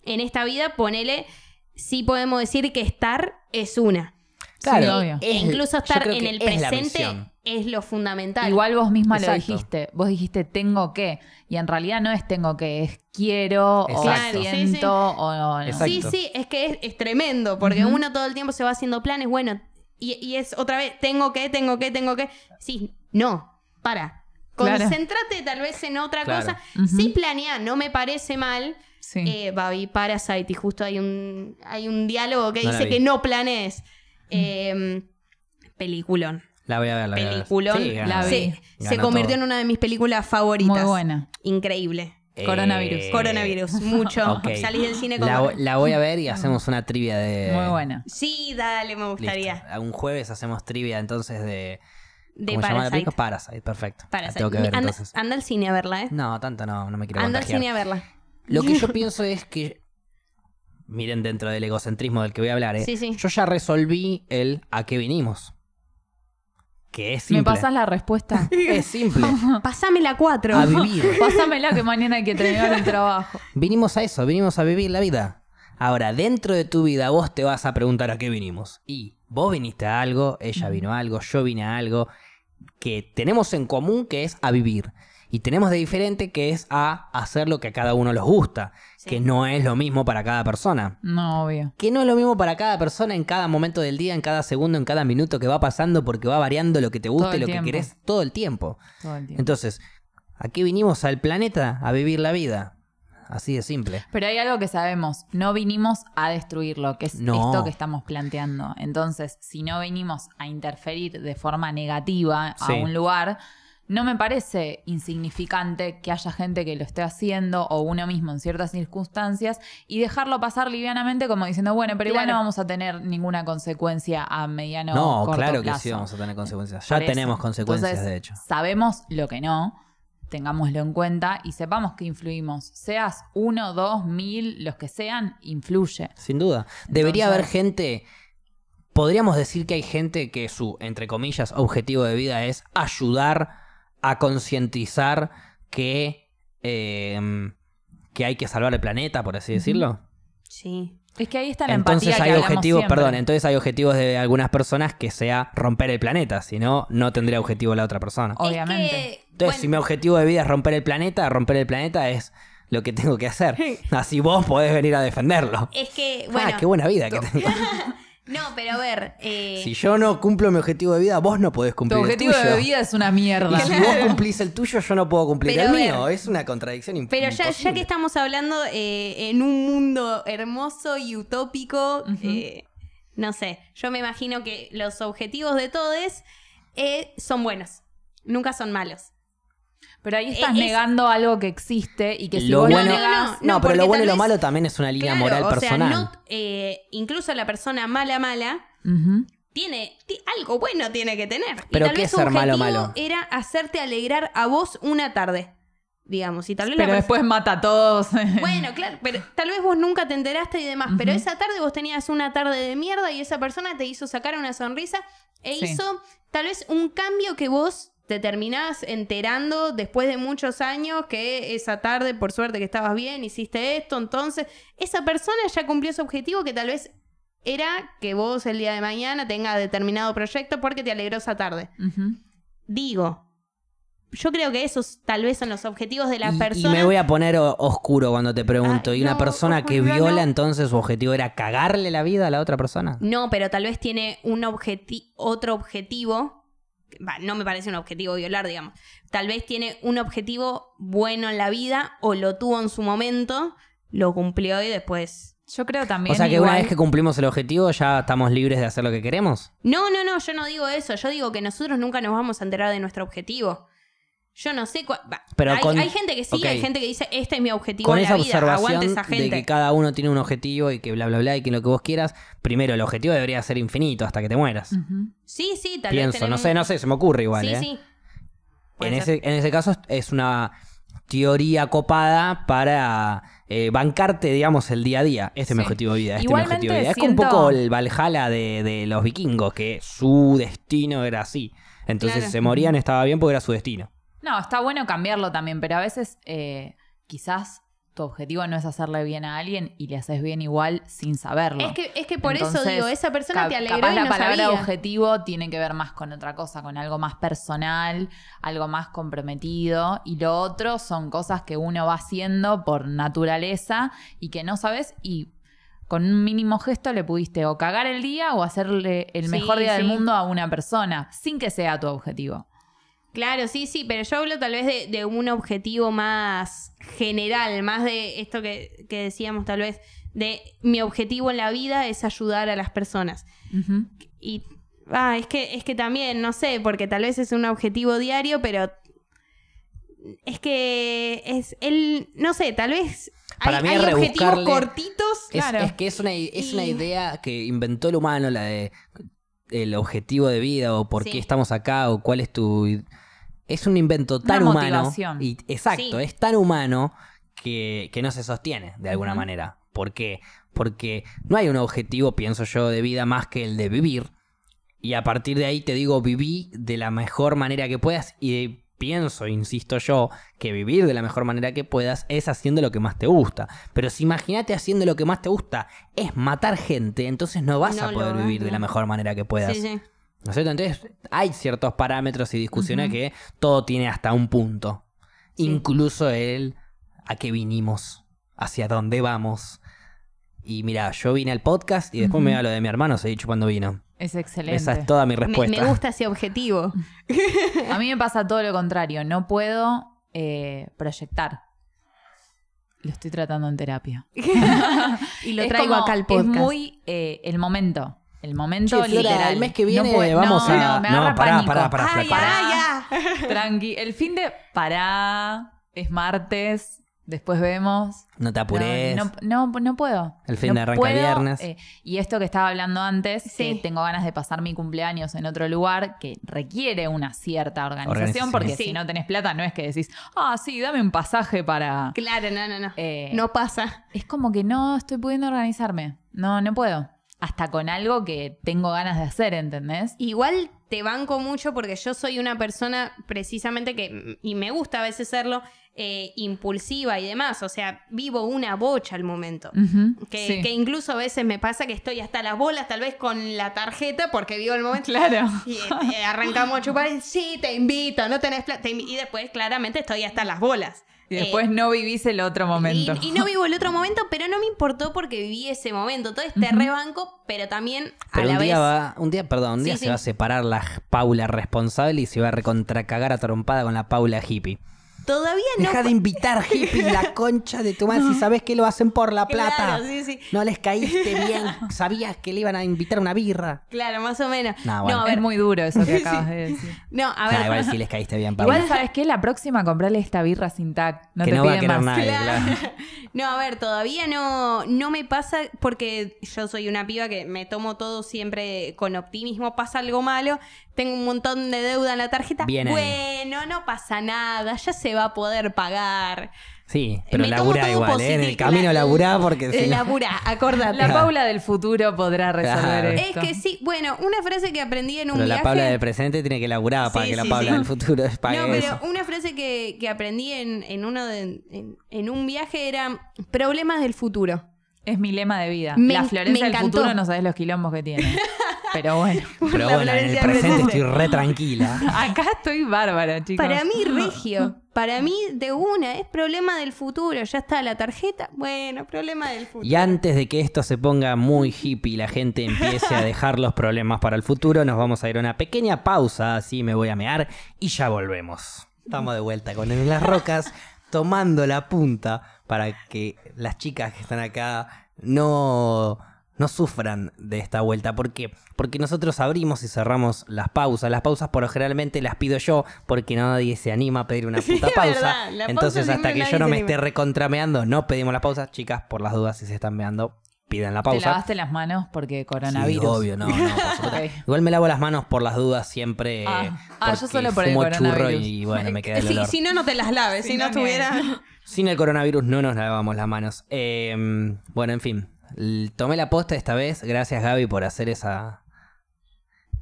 en esta vida, ponele, sí podemos decir que estar es una. Claro, Sí, obvio. E incluso estar en el presente es lo fundamental. Igual vos misma lo dijiste. Vos dijiste tengo que. Y en realidad no es tengo que, es quiero Exacto. o Sí, sí. siento o no. Sí, sí, es que es, es tremendo, porque uno todo el tiempo se va haciendo planes, bueno, y, y es otra vez, tengo que, tengo que, tengo que. Sí, no, para. Claro. Concéntrate tal vez en otra Claro. cosa. Ujú. Sí, planea, no me parece mal. Sí. Eh, Babi, Parasite, y justo hay un, hay un diálogo que No dice que no planees. Eh, peliculón. La voy a ver, la voy a ver. Peliculón. Sí. La vi. Se, se convirtió todo. en una de mis películas favoritas. Muy buena. Increíble. Coronavirus. Eh, Coronavirus, mucho. ok. Salís del cine con... La voy a ver y hacemos una trivia de. Muy buena. Sí, dale, me gustaría. Listo. Un jueves hacemos trivia entonces de. De ¿Cómo se llama la Parasite. película? Parasite, perfecto. La Parasite. tengo que ver anda, entonces. anda al cine a verla, ¿eh? No, tanto no, no me quiero anda al cine a verla. Lo que yo pienso es que. Miren dentro del egocentrismo del que voy a hablar, ¿eh? Sí, sí. Yo ya resolví el a qué vinimos. Que es ¿Me simple. pasas la respuesta? Es simple. Pásame la 4. A vivir. Pásamela que mañana hay que terminar el trabajo. Vinimos a eso, vinimos a vivir la vida. Ahora, dentro de tu vida, vos te vas a preguntar a qué vinimos. Y vos viniste a algo, ella vino a algo, yo vine a algo que tenemos en común que es a vivir. Y tenemos de diferente que es a hacer lo que a cada uno les gusta. Sí. Que no es lo mismo para cada persona. No, obvio. Que no es lo mismo para cada persona en cada momento del día, en cada segundo, en cada minuto que va pasando, porque va variando lo que te gusta y lo que querés todo el tiempo. Todo el tiempo. Entonces, ¿a qué vinimos al planeta? A vivir la vida. Así de simple. Pero hay algo que sabemos, no vinimos a destruirlo, que es No. esto que estamos planteando. Entonces, si no venimos a interferir de forma negativa Sí. a un lugar, no me parece insignificante que haya gente que lo esté haciendo o uno mismo en ciertas circunstancias y dejarlo pasar livianamente como diciendo, bueno, pero igual Claro. no vamos a tener ninguna consecuencia a mediano No, o corto claro que sí vamos a tener consecuencias. Ya tenemos consecuencias, Entonces, de hecho. Sabemos lo que no, tengámoslo en cuenta y sepamos que influimos. Seas uno, dos, mil, los que sean, influye. Sin duda. Debería Entonces- haber gente. Podríamos decir que hay gente que su, entre comillas, objetivo de vida es ayudar a concientizar que, eh, que hay que salvar el planeta, por así decirlo. Sí. Es que ahí está la Entonces empatía hay que objetivos, siempre. perdón, entonces hay objetivos de algunas personas que sea romper el planeta, si no, no tendría objetivo la otra persona. Obviamente. Es que, Entonces, bueno, si mi objetivo de vida es romper el planeta, romper el planeta es lo que tengo que hacer. Así vos podés venir a defenderlo. es que, bueno, ah, qué buena vida que tengo. No, pero a ver. eh, Si yo no cumplo mi objetivo de vida, vos no podés Tu cumplir objetivo el tuyo. de vida es una mierda. Y si vos cumplís el tuyo, yo no puedo cumplir Pero el ver. mío. Es una contradicción imp- Pero ya, ya imposible. que estamos hablando eh, en un mundo hermoso y utópico, eh, no sé, yo me imagino que los objetivos de todos eh, son buenos, nunca son malos. Pero ahí estás Es- negando algo que existe y que si Lo vos bueno- lo No, no, negás... no, No, pero lo bueno y lo vez- malo también es una línea Claro, moral o sea, personal. no, eh, incluso la persona mala, mala, tiene ti- algo bueno tiene que tener. Y ¿Pero tal qué vez es su ser malo, objetivo malo? Era hacerte alegrar a vos una tarde, digamos. Y tal vez Pero después mata a todos. Bueno, claro, pero tal vez vos nunca te enteraste y demás, pero esa tarde vos tenías una tarde de mierda y esa persona te hizo sacar una sonrisa e Sí. hizo tal vez un cambio que vos te terminás enterando después de muchos años que esa tarde, por suerte que estabas bien, hiciste esto, entonces esa persona ya cumplió su objetivo que tal vez era que vos el día de mañana tengas determinado proyecto porque te alegró esa tarde. Digo, yo creo que esos tal vez son los objetivos de la Y- y, persona. me voy a poner oscuro cuando te pregunto. Ah, ¿Y una persona que viola no. entonces su objetivo era cagarle la vida a la otra persona? No, pero tal vez tiene un objeti otro objetivo. Va, no me parece un objetivo violar, digamos. Tal vez tiene un objetivo bueno en la vida o lo tuvo en su momento, lo cumplió y después. Yo creo también O sea que igual- una vez que cumplimos el objetivo ya estamos libres de hacer lo que queremos. No, no, no, yo no digo eso. Yo digo que nosotros nunca nos vamos a enterar de nuestro objetivo. Yo no sé cuál. va, Pero hay, con- hay gente que sí, hay gente que dice, este es mi objetivo Con en esa la vida. Aguante observación esa de gente. que cada uno tiene un objetivo y que bla bla bla y que lo que vos quieras, primero el objetivo debería ser infinito hasta que te mueras. Sí, sí, tal vez. Pienso, no tenemos- sé, no sé, se me ocurre igual, Sí, ¿eh? sí. En ese, en ese caso es una teoría copada para eh, bancarte, digamos, el día a día. Este es mi objetivo de vida, este Igualmente es mi objetivo de vida. Es como un poco el Valhalla de, de los vikingos, que su destino era así. Entonces Claro. se morían, estaba bien porque era su destino. No, está bueno cambiarlo también, pero a veces eh, quizás tu objetivo no es hacerle bien a alguien y le haces bien igual sin saberlo. Es que, es que por eso digo, esa persona te alegró Capaz y la no palabra sabía. objetivo tiene que ver más con otra cosa, con algo más personal, algo más comprometido. Y lo otro son cosas que uno va haciendo por naturaleza y que no sabes y con un mínimo gesto le pudiste o cagar el día o hacerle el Sí, mejor día del mundo a una persona, sin que sea tu objetivo. Claro, sí, sí, pero yo hablo tal vez de, de un objetivo más general, más de esto que, que decíamos tal vez, de mi objetivo en la vida es ayudar a las personas. Y ah, es que, es que también, no sé, porque tal vez es un objetivo diario, pero es que es el, no sé, tal vez Para hay, mí hay es objetivos cortitos. Es, Claro. es que es una, es una idea que inventó el humano, la de el objetivo de vida o por Sí. qué estamos acá o cuál es tu... Es un invento tan Una humano. Y, exacto, Sí. es tan humano que, que no se sostiene de alguna manera. ¿Por qué? Porque no hay un objetivo, pienso yo, de vida más que el de vivir. Y a partir de ahí te digo, viví de la mejor manera que puedas y pienso, insisto yo, que vivir de la mejor manera que puedas es haciendo lo que más te gusta. Pero si imagínate haciendo lo que más te gusta es matar gente, entonces no vas No a poder vivir de la mejor manera que puedas. Sí, sí. ¿No es cierto? Entonces hay ciertos parámetros y discusiones que todo tiene hasta un punto. Sí. Incluso el a qué vinimos, hacia dónde vamos. Y mira, yo vine al podcast y después me Ujú. iba a lo de mi hermano, seguí chupando vino. Es excelente. Esa es toda mi Me, respuesta. me gusta ese objetivo. A mí me pasa todo lo contrario. No puedo eh, proyectar. Lo estoy tratando en terapia. Y lo Es traigo como- acá al podcast. Es muy eh, el momento. El momento Che, Flora, literal. el mes que No viene puedo- vamos no, a- No, me no, agarra pará, pará, pará, Ay, Pará. ya. Tranqui. El fin de pará. Es martes. Después vemos. No te apures. No, no, no, no puedo. El fin No de arranca puedo, viernes. eh, y esto que estaba hablando antes, Sí. que tengo ganas de pasar mi cumpleaños en otro lugar, que requiere una cierta organización, Organización. porque Sí. si no tenés plata no es que decís, ah, sí, dame un pasaje para... Claro, no, no, no. Eh, no pasa. Es como que no estoy pudiendo organizarme. No, no puedo. Hasta con algo que tengo ganas de hacer, ¿entendés? Igual te banco mucho porque yo soy una persona precisamente que, y me gusta a veces serlo, eh, impulsiva y demás. O sea, vivo una bocha al momento. Que, sí. que incluso a veces me pasa que estoy hasta las bolas, tal vez con la tarjeta, porque vivo el momento. Claro. Y eh, arrancamos a chupar y sí, te invito, no tenés plata. te Y después claramente estoy hasta las bolas. Y Eh, después no vivís el otro momento. Y, y no vivo el otro momento, pero no me importó porque viví ese momento. Todo este rebanco, pero también a Pero la un vez. día va, un día, perdón, un Sí, día sí. se va a separar la Paula responsable y se va a recontracagar a trompada con la Paula hippie. Todavía no. Deja de invitar hippies la concha de tu madre si sabes que lo hacen por la plata. Claro, sí, sí. No les caíste bien, sabías que le iban a invitar una birra. Claro, más o menos. No, bueno. a es ver. muy duro eso que Sí. acabas de decir. No, a Nah, ver. igual sí les caíste bien. Igual, ¿sabes qué? La próxima comprarle esta birra sin tac. No que te no va a querer más. nadie, Claro. claro. No, a ver, todavía no, no me pasa porque yo soy una piba que me tomo todo siempre con optimismo. Pasa algo malo, tengo un montón de deuda en la tarjeta. Bien ahí. bueno, no pasa nada, ya se va a poder pagar. Sí, pero Me laburá igual, ¿eh? En el camino la- laburá porque si Eh, no- Laburá, acordate. La Paula del futuro podrá resolver Claro. Es esto. que sí, bueno, una frase que aprendí en un Pero la viaje. Paula del presente tiene que laburar para Sí, que la sí, Paula sí. del futuro pague No, pero eso. una frase que, que aprendí en, en uno de, en, en un viaje era problemas del futuro. Es mi lema de vida. Me la en- Florencia me del futuro no sabes los quilombos que tiene. Pero bueno. Pero la bueno, en el presente. estoy re tranquila. Acá estoy bárbara, chicos. Para mí, regio. Para mí, de una, es problema del futuro. Ya está la tarjeta. Bueno, problema del futuro. Y antes de que esto se ponga muy hippie y la gente empiece a dejar los problemas para el futuro, nos vamos a ir a una pequeña pausa, así me voy a mear y ya volvemos. Estamos de vuelta con En las rocas, tomando la punta para que las chicas que están acá no, no sufran de esta vuelta. ¿Por qué? Porque nosotros abrimos y cerramos las pausas. Las pausas por lo generalmente las pido yo porque nadie se anima a pedir una puta pausa. Entonces hasta que yo no me anima. esté recontrameando, no pedimos la pausa. Chicas, por las dudas, si se están meando, pidan la ¿Te pausa. lavaste las manos porque coronavirus? Sí, obvio, no, no, por supuesto. Ok. Igual me lavo las manos por las dudas siempre. Ah. eh, Ah, yo solo por el churro coronavirus. y bueno, me queda el Si, olor. si no, no te las laves. Si, Si no, no, tuviera. Sin el coronavirus no nos lavamos las manos. Eh, bueno, en fin. Tomé la posta esta vez. Gracias, Gaby, por hacer esa.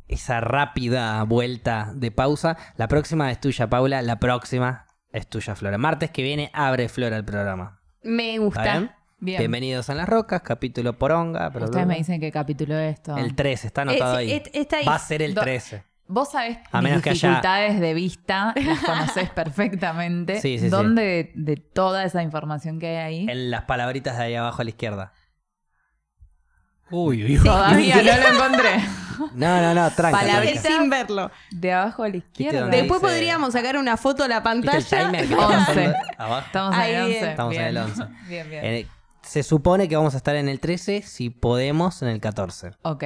Esa rápida vuelta de pausa. La próxima es tuya, Paula. La próxima es tuya, Flora. Martes que viene abre Flora el programa. Me ¿Está gusta. bien? Bien. Bienvenidos a las rocas, capítulo poronga. bla, Ustedes me dicen qué capítulo es esto. El 13, está anotado Es- ahí. es- está ahí. Va a ser el Do- 13. Vos sabés A mis haya- dificultades de vista, las conocés perfectamente. Sí, sí, sí. ¿Dónde de, de toda esa información que hay ahí? En las palabritas de ahí abajo a la izquierda. Uy, uy, uy. Todavía no lo encontré. No, no, no, tranca. Tranca. Sin verlo. De abajo a la izquierda. Después dice- podríamos sacar una foto a la ¿Viste el pantalla. que está 11. pasando abajo? Estamos en Ahí, el 11. Estamos en Bien. el 11. Bien, bien. Eh, se supone que vamos a estar en el 13, si podemos, en el 14. Ok.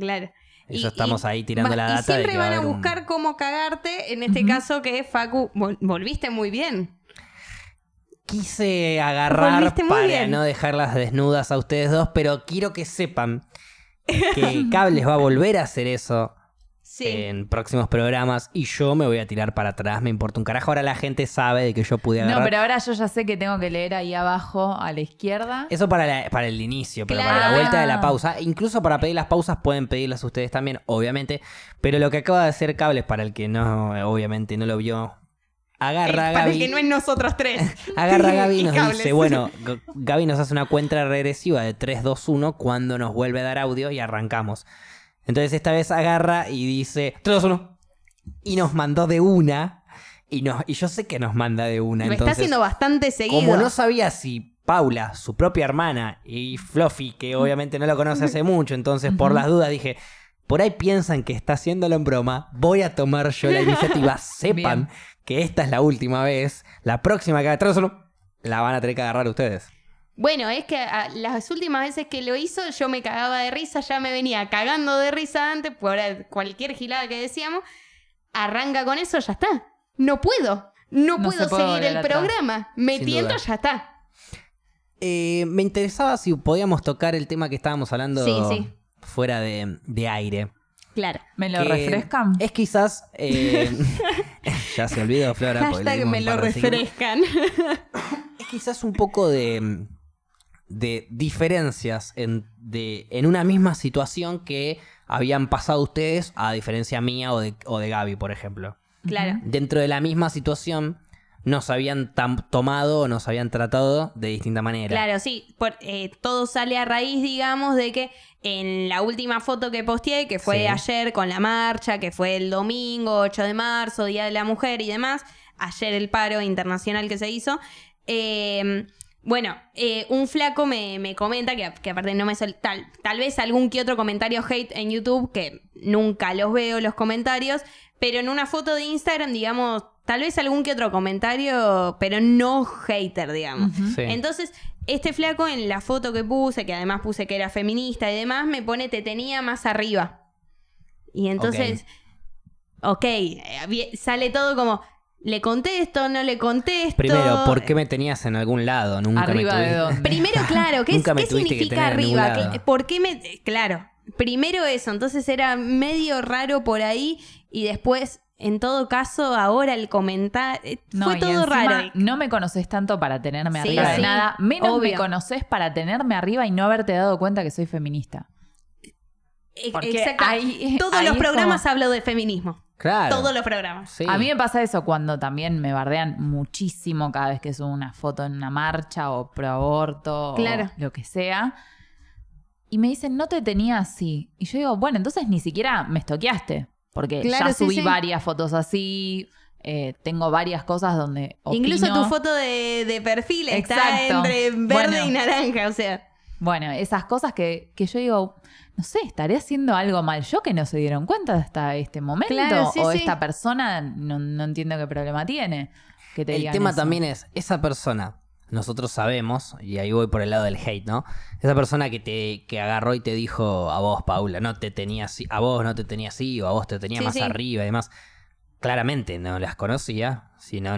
Claro. Eso estamos ahí tirando la y data de siempre que va a van a haber un- buscar cómo cagarte. En este caso, que Facu, vol- volviste muy bien. Quise agarrar para bien. no dejarlas desnudas a ustedes dos, pero quiero que sepan que Cables va a volver a hacer eso Sí. en próximos programas y yo me voy a tirar para atrás, me importa un carajo. Ahora la gente sabe de que yo pude agarrar. No, pero ahora yo ya sé que tengo que leer ahí abajo a la izquierda. Eso para, la- para el inicio, pero para Claro. la vuelta de la pausa. Incluso para pedir las pausas pueden pedirlas ustedes también, obviamente. Pero lo que acaba de hacer Cables, para el que no, obviamente no lo vio, agarra a Eh, para Gaby. que no es nosotros tres. Agarra a Gaby y nos cables. dice, bueno, Gaby nos hace una cuenta regresiva de 3, 2, 1 cuando nos vuelve a dar audio y arrancamos. Entonces esta vez agarra y dice 3, 2, 1 y nos mandó de una y, nos, y yo sé que nos manda de una. Lo está entonces, haciendo bastante seguido. como no sabía si Paula, su propia hermana, y Fluffy, que obviamente no lo conoce hace mucho, entonces por las dudas dije, por ahí piensan que está haciéndolo en broma, voy a tomar yo la iniciativa, sepan Bien. Que esta es la última vez, la próxima que haga solo la van a tener que agarrar ustedes. Bueno, es que a- las últimas veces que lo hizo yo me cagaba de risa, ya me venía cagando de risa antes, por cualquier gilada que decíamos, arranca con eso, ya está. No puedo, no, No puedo se seguir el programa. Me tiento, ya está. Eh, me interesaba si podíamos tocar el tema que estábamos hablando Sí, sí. fuera de, de aire. Claro. ¿Me lo refrescan? Es quizás... eh, ya se olvidó, Flora. Hashtag dimos me lo refrescan. es quizás un poco de, de diferencias en, de, en una misma situación que habían pasado ustedes, a diferencia mía o de, o de Gaby, por ejemplo. claro. Dentro de la misma situación, nos habían tomado o nos habían tratado de distinta manera. Claro, sí. por- eh, todo sale a raíz, digamos, de que en la última foto que posteé, que fue Sí. ayer con la marcha, que fue el domingo 8 de marzo, Día de la Mujer y demás, ayer el paro internacional que se hizo. Eh, bueno, eh, un flaco me, me comenta que, que aparte no me sol- tal, tal vez algún que otro comentario hate en YouTube, que nunca los veo los comentarios, pero en una foto de Instagram, digamos, tal vez algún que otro comentario, pero no hater, digamos. Sí. Entonces, este flaco en la foto que puse, que además puse que era feminista y demás, me pone te tenía más arriba. Y entonces, ok, eh, vi- sale todo como, le contesto, no le contesto. Primero, ¿por qué me tenías en algún lado? Nunca Arriba me de dónde. Primero, claro, ¿qué, significa arriba? ¿Qué- ¿Por qué me...? Claro, primero eso, entonces era medio raro por ahí y después, en todo caso, ahora el comentario... No, fue todo encima raro. No me conoces tanto para tenerme Sí, arriba de sí, nada. Menos me conoces para tenerme arriba y no haberte dado cuenta que soy feminista. E- porque Exacto. ahí- Todos ahí los programas como- hablo de feminismo. Claro. Todos los programas. Sí. A mí me pasa eso cuando también me bardean muchísimo cada vez que subo una foto en una marcha o pro aborto Claro. o lo que sea. Y me dicen, no te tenía así. Y yo digo, bueno, entonces ni siquiera me estoqueaste. Porque Claro, ya subí sí. varias fotos así. eh, tengo varias cosas donde. Incluso tu foto de, de perfil está Exacto. entre verde Bueno. y naranja, o sea... Bueno, esas cosas que, que yo digo, no sé, estaré haciendo algo mal yo que no se dieron cuenta hasta este momento. Claro, sí, o sí. esta persona no, no entiendo qué problema tiene. Que te El digan tema eso. también es, esa persona, nosotros sabemos, y ahí voy por el lado del hate, ¿no? Esa persona que te que agarró y te dijo a vos, Paula, no te tenía así, a vos no te tenía así, o a vos te tenía Sí, más sí. arriba y demás. Claramente no las conocía, sino...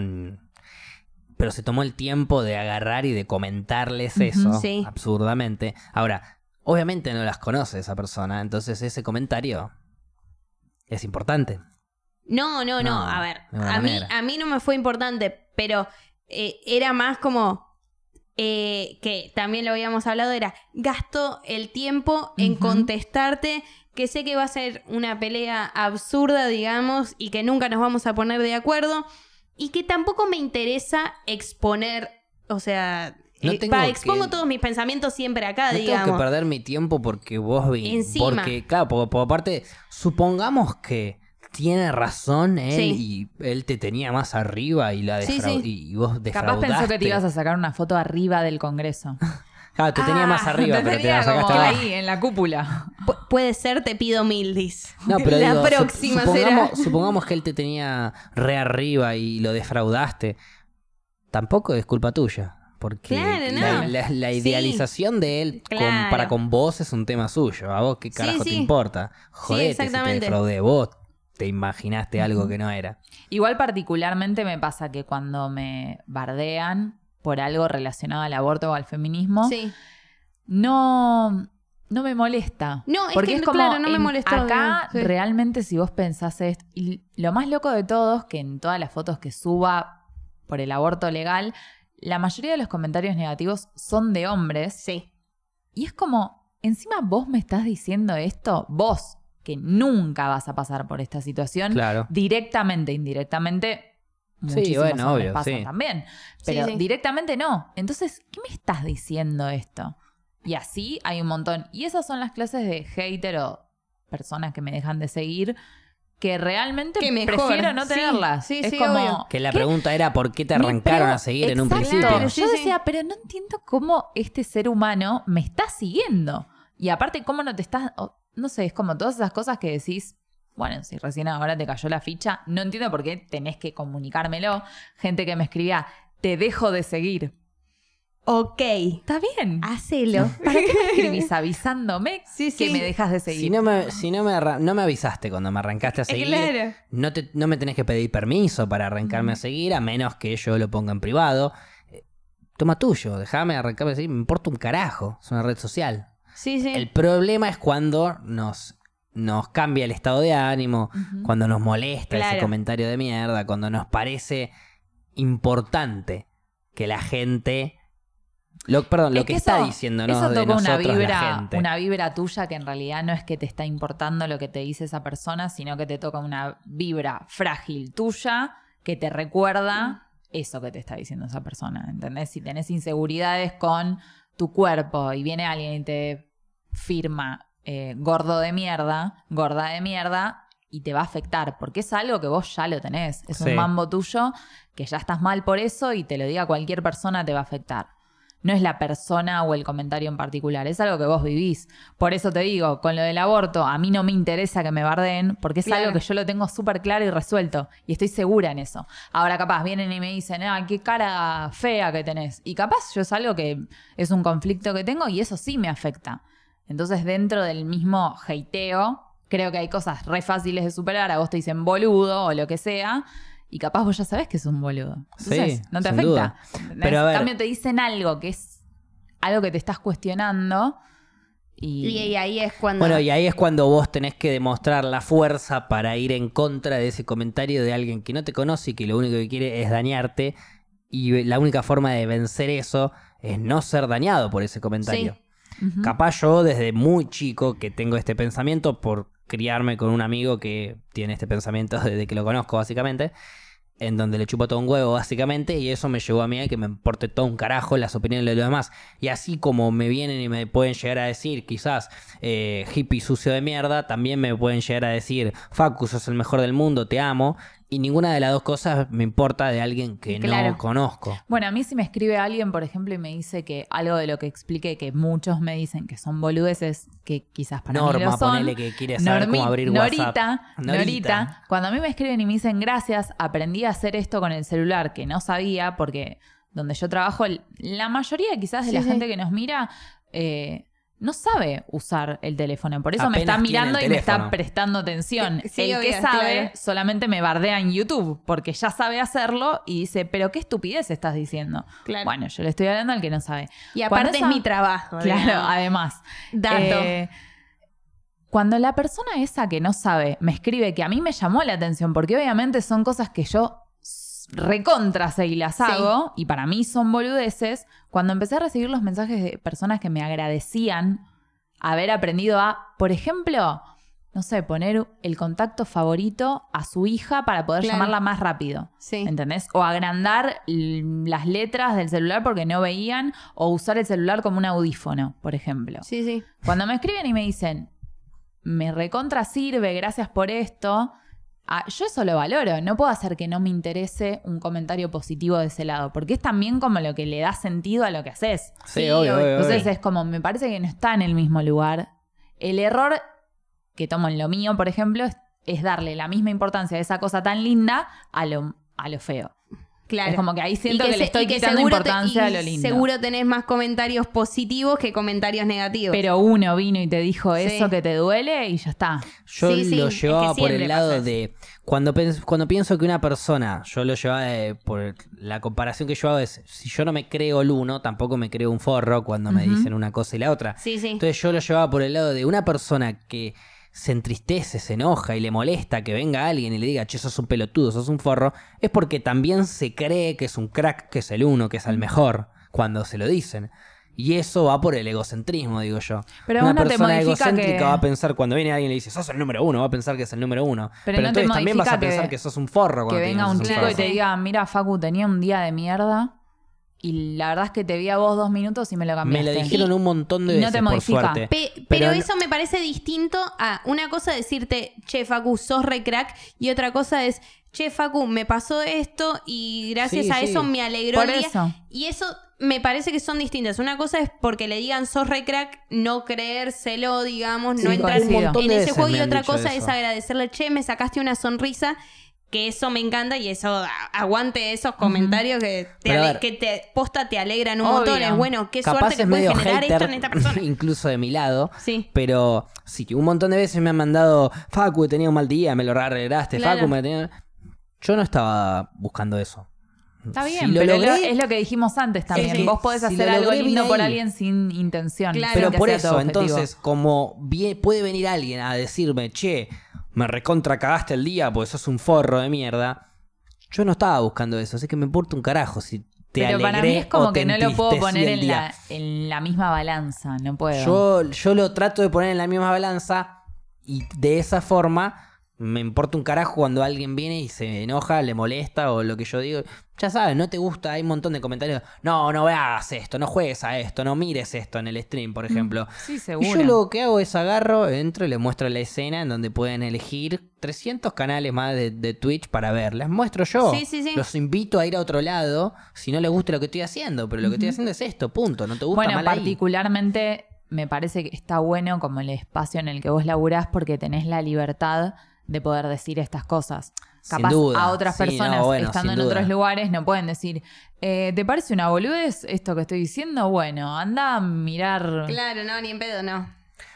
Pero se tomó el tiempo de agarrar y de comentarles eso, sí. absurdamente. Ahora, obviamente no las conoce esa persona, entonces ese comentario es importante. No, no, no. No, A ver, a mí, a mí no me fue importante, pero eh, era más como eh, que también lo habíamos hablado, era gasto el tiempo en contestarte, que sé que va a ser una pelea absurda, digamos, y que nunca nos vamos a poner de acuerdo, y que tampoco me interesa exponer, o sea... No eh, tengo va, que- expongo todos mis pensamientos siempre acá, No digamos. tengo que perder mi tiempo porque vos vi. Encima. Porque, claro, por, por aparte, supongamos que tiene razón él Sí. y él te tenía más arriba y la Sí, defrau- sí. y vos Capaz defraudaste. pensó que te ibas a sacar una foto arriba del Congreso. Claro, te tenía más Ah, arriba, te pero te tenía la sacaste como ahí, en la cúpula. Pu- puede ser, te pido mildis. No, pero La digo, sup- próxima supongamos, será. supongamos que él te tenía re arriba y lo defraudaste. Tampoco es culpa tuya. Porque Claro, la, no. la- la Sí. idealización de él con- Claro. para con vos es un tema suyo. ¿A vos qué Sí, carajo te importa? Jodete si te defraudé. Vos te imaginaste algo que no era. Igual particularmente me pasa que cuando me bardean por algo relacionado al aborto o al feminismo, Sí. no, no me molesta. No, es Porque que, es como, claro, no me molestó, Acá, sí. realmente, si vos pensás esto, y lo más loco de todo es que en todas las fotos que suba por el aborto legal, la mayoría de los comentarios negativos son de hombres. Sí. Y es como, encima vos me estás diciendo esto, vos, que nunca vas a pasar por esta situación, Claro. directamente, indirectamente. Sí, muchísimos bueno, obvio, pasan sí. también. Pero sí. directamente no. Entonces, ¿qué me estás diciendo esto? Y así hay un montón. Y esas son las clases de hater o personas que me dejan de seguir que realmente Que mejor. prefiero no tenerlas. sí, es sí, como obvio. Que la ¿qué? pregunta era por qué te arrancaron a seguir en un principio. Claro, Yo sí, decía, pero no entiendo cómo este ser humano me está siguiendo. Y aparte, cómo no te estás. No sé, es como todas esas cosas que decís. Bueno, si recién ahora te cayó la ficha, no entiendo por qué tenés que comunicármelo. Gente que me escribía, te dejo de seguir. Ok. Está bien. Hacelo. ¿Para qué me escribís avisándome Sí, que me dejas de seguir? Si no me, si no me, no me avisaste cuando me arrancaste a seguir, Claro. no, te- no me tenés que pedir permiso para arrancarme a seguir, a menos que yo lo ponga en privado. Eh, Toma tuyo, déjame arrancarme a seguir, me importa un carajo, es una red social. Sí, sí. El problema es cuando nos, nos cambia el estado de ánimo, cuando nos molesta ese comentario de mierda, cuando nos parece importante que la gente... Lo, perdón, lo que, está diciéndonos Eso de una nosotros, la vibra, gente. una vibra tuya que en realidad no es que te está importando lo que te dice esa persona, sino que te toca una vibra frágil tuya que te recuerda eso que te está diciendo esa persona. ¿Entendés? Si tenés inseguridades con tu cuerpo y viene alguien y te firma eh, gordo de mierda, gorda de mierda, y te va a afectar, porque es algo que vos ya lo tenés. Es Sí. un mambo tuyo que ya estás mal por eso y te lo diga cualquier persona te va a afectar. No es la persona o el comentario en particular, es algo que vos vivís. Por eso te digo, con lo del aborto, a mí no me interesa que me bardeen, porque es Claro. algo que yo lo tengo súper claro y resuelto. Y estoy segura en eso. Ahora, capaz, vienen y me dicen, ah, qué cara fea que tenés. Y capaz yo es algo que es un conflicto que tengo y eso sí me afecta. Entonces, dentro del mismo heiteo, creo que hay cosas re fáciles de superar. A vos te dicen boludo o lo que sea. Y capaz vos ya sabés que es un boludo. Entonces, Sí, no te sin afecta. Pero a ver- En cambio, te dicen algo que es algo que te estás cuestionando. Y, Y, y ahí es cuando. Bueno, y ahí es cuando vos tenés que demostrar la fuerza para ir en contra de ese comentario de alguien que no te conoce y que lo único que quiere es dañarte. Y la única forma de vencer eso es no ser dañado por ese comentario. Capaz yo desde muy chico que tengo este pensamiento por criarme con un amigo que tiene este pensamiento desde que lo conozco básicamente, en donde le chupo todo un huevo básicamente y eso me llevó a mí a que me importe todo un carajo las opiniones de los demás. Y así como me vienen y me pueden llegar a decir quizás eh, hippie sucio de mierda, también me pueden llegar a decir Facu, sos el mejor del mundo, te amo. Y ninguna de las dos cosas me importa de alguien que Claro. no conozco. Bueno, a mí si me escribe alguien, por ejemplo, y me dice que algo de lo que expliqué, que muchos me dicen que son boludeces, que quizás para mí Norma, lo son. ponele que quiere saber Normi- cómo abrir Norita, WhatsApp. Norita, cuando a mí me escriben y me dicen gracias, aprendí a hacer esto con el celular que no sabía, porque donde yo trabajo, la mayoría quizás de Sí, la sí. gente que nos mira eh, no sabe usar el teléfono. Por eso me está mirando y me está prestando atención. Sí, el que sabe claro. solamente me bardea en YouTube, porque ya sabe hacerlo y dice, pero qué estupidez estás diciendo. Claro. Bueno, yo le estoy hablando al que no sabe. y cuando aparte esa- es mi trabajo. Claro, digamos. además. Dato. Eh, cuando la persona esa que no sabe me escribe que a mí me llamó la atención, porque obviamente son cosas que yo recontra y las Sí. hago, y para mí son boludeces, cuando empecé a recibir los mensajes de personas que me agradecían haber aprendido a, por ejemplo, no sé, poner el contacto favorito a su hija para poder Claro. llamarla más rápido. Sí. ¿Entendés? O agrandar las letras del celular porque no veían, o usar el celular como un audífono, por ejemplo. Sí, sí. Cuando me escriben y me dicen, me recontra sirve, gracias por esto, ah, yo eso lo valoro. No puedo hacer que no me interese un comentario positivo de ese lado, porque es también como lo que le da sentido a lo que haces. Sí, Sí, obvio, Entonces obvio. es como, me parece que no está en el mismo lugar. El error que tomo en lo mío, por ejemplo, es, es darle la misma importancia a esa cosa tan linda a lo, a lo feo. Claro. Es como que ahí siento que, le estoy que quitando seguro te- importancia a lo lindo. Seguro tenés más comentarios positivos que comentarios negativos. Pero uno vino y te dijo Sí. eso que te duele y ya está. Yo Sí, sí, lo es que llevaba por el lado de. Cuando, pens- cuando pienso que una persona, yo lo llevaba de- por la comparación que yo hago es: si yo no me creo el uno, tampoco me creo un forro cuando me dicen una cosa y la otra. sí, sí. Entonces yo lo llevaba por el lado de una persona que se entristece, se enoja y le molesta que venga alguien y le diga, che, sos un pelotudo, sos un forro, es porque también se cree que es un crack, que es el uno, que es el mejor, cuando se lo dicen. Y eso va por el egocentrismo, digo yo. Pero Una persona egocéntrica que- va a pensar cuando viene alguien y le dice, sos el número uno, va a pensar que es el número uno. Pero Pero, no entonces también vas a que- pensar que sos un forro Que cuando te venga un chico y te diga, mira, Facu, tenía un día de mierda y la verdad es que te vi a vos dos minutos y me lo Me cambiaste. lo dijeron un montón de Y no veces, te por modifica. suerte. Pe- pero, Pero no- eso me parece distinto a una cosa decirte, che, Facu, sos re crack, y otra cosa es, che, Facu, me pasó esto y gracias Sí, a sí. eso me alegró Por el día. eso. Y eso me parece que son distintas. Una cosa es porque le digan sos re crack, no creérselo, digamos, Sí, no entrar coincido. Un montón en ese veces juego. me Y otra cosa eso. es agradecerle, che, me sacaste una sonrisa. Que eso me encanta y eso a- aguante esos comentarios que, te ver. que te posta te alegran un Obvio. montón. Es bueno, qué Capaz suerte que puede generar esto en esta persona. incluso de mi lado. Sí. Pero sí, un montón de veces me han mandado, Facu, tenía un mal día, me lo arreglaste, Claro. Facu, me tenía... Yo no estaba buscando eso. Está Si bien, lo pero es lo- logré- es lo que dijimos antes también. que Vos podés si hacer lo algo lindo por alguien sin intención. Claro. sin Pero que por eso, entonces, como puede venir alguien a decirme, che, me recontra cagaste el día porque sos un forro de mierda, yo no estaba buscando eso, así que me importa un carajo si te Pero para mí es como que no lo puedo poner en la, en la misma balanza. No puedo. Yo, yo lo trato de poner en la misma balanza y de esa forma Me importa un carajo cuando alguien viene y se enoja, le molesta o lo que yo digo. Ya sabes, no te gusta, hay un montón de comentarios. No, no veas esto, no juegues a esto, no mires esto en el stream, por ejemplo. Sí, Y seguro. yo lo que hago es agarro, entro y les muestro la escena en donde pueden elegir 300 canales más de, de Twitch para ver. Les muestro yo. Sí, sí, sí. Los invito a ir a otro lado si no les gusta lo que estoy haciendo. Pero lo que estoy haciendo es esto, punto. No te gusta Bueno, mal ahí. particularmente me parece que está bueno como el espacio en el que vos laburás porque tenés la libertad de poder decir estas cosas. Sin Capaz duda. a otras Sí, no, personas bueno, estando en sin duda. otros lugares no pueden decir, eh, ¿te parece una boludez esto que estoy diciendo? Bueno, anda a mirar. Claro, no, ni en pedo, no.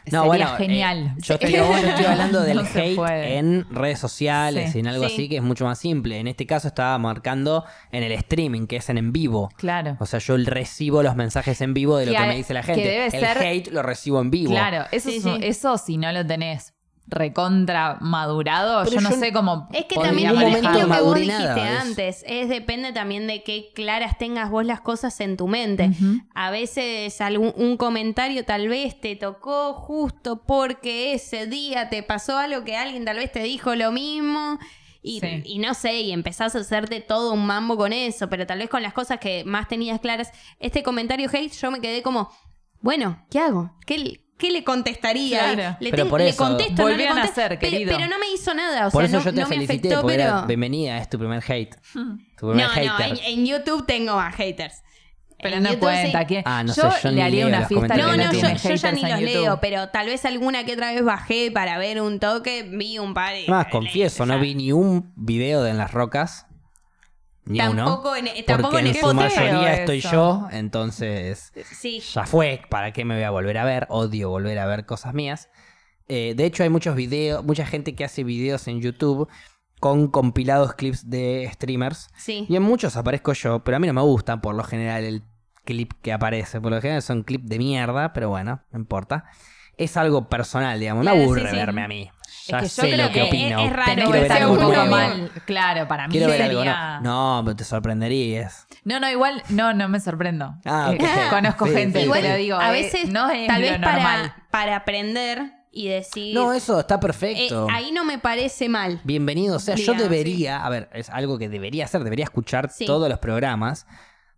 Sería No, bueno, genial. eh, yo, Sí. estoy, yo estoy hablando del No hate puede. en redes sociales Sí. en algo Sí. así que es mucho más simple. En este caso estaba marcando en el streaming, que es en en vivo. Claro. O sea, yo recibo los mensajes en vivo de lo Que que, me dice la que gente. debe el ser- hate lo recibo en vivo. Claro, eso, Sí, es- sí. eso si no lo tenés recontra madurado, yo no sé cómo Es que también es lo que vos dijiste es- antes. Es depende también de qué claras tengas vos las cosas en tu mente. A veces algún un comentario tal vez te tocó justo porque ese día te pasó algo que alguien tal vez te dijo lo mismo. Y, Sí. y no sé, y empezás a hacerte todo un mambo con eso, pero tal vez con las cosas que más tenías claras. Este comentario hate, yo me quedé como, bueno, ¿qué hago? ¿Qué, qué le contestaría? Claro. Le, Pero por le eso- contesto, no le a ser, pe- querido. Pero, no me hizo nada, o Por sea, eso no, yo te no me felicité, afectó, porque era pero... bienvenida, es tu primer hate. Tu No, primer no, hater. en, en YouTube tengo más haters. Pero En no YouTube cuenta. sí. ¿quién? Ah, no yo sé, yo le ni haría leo una los fiesta No, no, no yo, ya ni los YouTube. leo, pero tal vez alguna que otra vez bajé para ver un toque, vi un par y... Más, confieso, no vi ni un video de En las Rocas. Ni Tampoco uno. en, tampoco en en su Spotify. mayoría eso. estoy yo, entonces Sí, ya fue. ¿Para qué me voy a volver a ver? Odio volver a ver cosas mías. Eh, de hecho, hay muchos videos, mucha gente que hace videos en YouTube con compilados clips de streamers. sí. Y en muchos aparezco yo, pero a mí no me gusta por lo general el clip que aparece. Por lo general son clips de mierda, pero bueno, no importa. Es algo personal, digamos. Claro, me sí, aburre sí. verme a mí. Ya que yo sé creo lo que que opino. es raro Quiero verse ver a algo uno nuevo. mal. Claro, para mí Quiero ver algo sería... no. No, pero te sorprenderías. No, no, igual, no, no me sorprendo. Ah, Eh, ok. conozco Sí, gente, sí, Igual, pero digo, a eh, veces, no es tal lo vez para, para aprender y decir... No, eso está eh, perfecto. ahí no me parece mal. Bienvenido. O sea, yo debería, a ver, es algo que debería hacer, debería escuchar Sí. todos los programas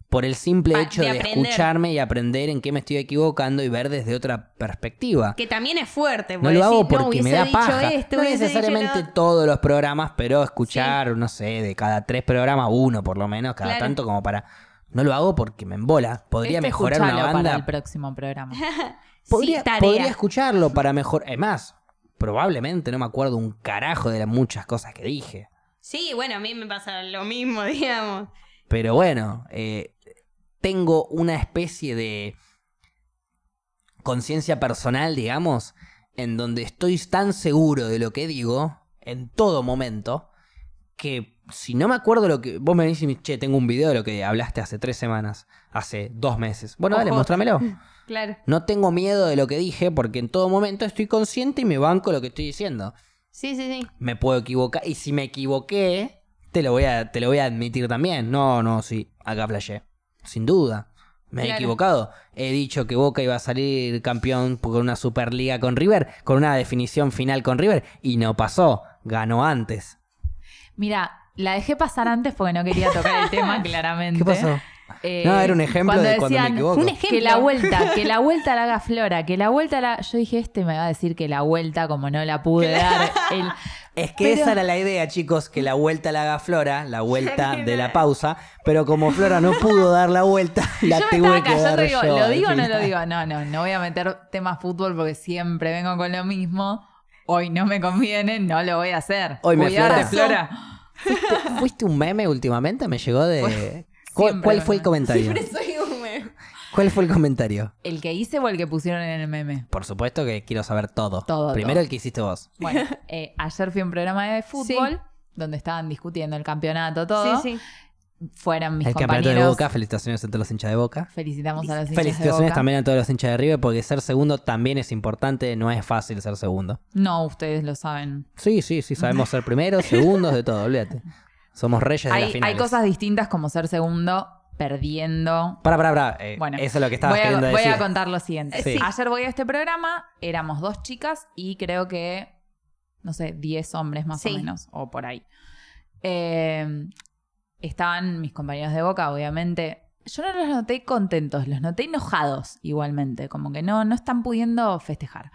por el simple Pa- hecho de escucharme y aprender en qué me estoy equivocando y ver desde otra perspectiva. Que también es fuerte. No porque lo hago no, porque me da paja. esto, no necesariamente lo- todos los programas, pero escuchar, no sé, de cada tres programas, uno por lo menos, cada Claro. tanto como para... No lo hago porque me embola. Podría Este mejorar una banda. para el próximo programa. Podría, sí, tarea. podría escucharlo para mejorar. Es más, probablemente no me acuerdo un carajo de las muchas cosas que dije. Sí, bueno, a mí me pasa lo mismo, digamos. Pero bueno, eh, tengo una especie de conciencia personal, digamos, en donde estoy tan seguro de lo que digo en todo momento que si no me acuerdo lo que vos me decís, che, tengo un video de lo que hablaste hace tres semanas, hace dos meses. Bueno, dale, Ojo. mostrámelo. Claro. No tengo miedo de lo que dije porque en todo momento estoy consciente y me banco lo que estoy diciendo. Sí, sí, sí. Me puedo equivocar y si me equivoqué, te lo voy a, te lo voy a admitir también. No, no, sí, acá flashé. Sin duda. Me he equivocado. He dicho que Boca iba a salir campeón con una Superliga con River, con una definición final con River, y no pasó. Ganó antes. Mira, la dejé pasar antes porque no quería tocar el tema, claramente. ¿Qué pasó? Eh, No, era un ejemplo de cuando me decían, equivoco. Un ejemplo. Que la vuelta, que la vuelta la haga Flora, que la vuelta la. Yo dije, este me va a decir que la vuelta, como no la pude dar. el- Es que Pero- esa era la idea, chicos, que la vuelta la haga Flora, la vuelta de la pausa, pero como Flora no pudo dar la vuelta, la yo me tuve que dar digo, yo ¿lo digo o no lo digo? No, no, no voy a meter temas fútbol porque siempre vengo con lo mismo. Hoy no me conviene, no lo voy a hacer. Hoy me Cuidarte, Flora. Flora. ¿Fuiste, fuiste un meme últimamente? Me llegó de... ¿Cuál, cuál fue el comentario? Siempre soy. ¿Cuál fue el comentario? ¿El que hice o el que pusieron en el meme? Por supuesto que quiero saber todo. Todo, Primero todo. el que hiciste vos. Bueno, eh, ayer fui a un programa de fútbol donde estaban discutiendo el campeonato, todo. Sí, sí. Fueron mis el campeonato de Boca, felicitaciones a todos los hinchas de Boca. Felicitamos a los hinchas de Felicitaciones Boca. también a todos los hinchas de River, porque ser segundo también es importante, no es fácil ser segundo. No, ustedes lo saben. Sí, sí, sí, sabemos ser primeros, segundos, de todo, olvídate. Somos reyes de las Hay, finales. hay cosas distintas como ser segundo perdiendo. Para, para, para. eh, Bueno, eso es lo que estabas voy a, queriendo voy decir. a contar lo siguiente. Sí. Ayer voy a este programa, éramos dos chicas y creo que no sé, 10 hombres más Sí. o menos, o por ahí. Eh, estaban mis compañeros de Boca, obviamente. Yo no los noté contentos, los noté enojados igualmente, como que no, no están pudiendo festejar.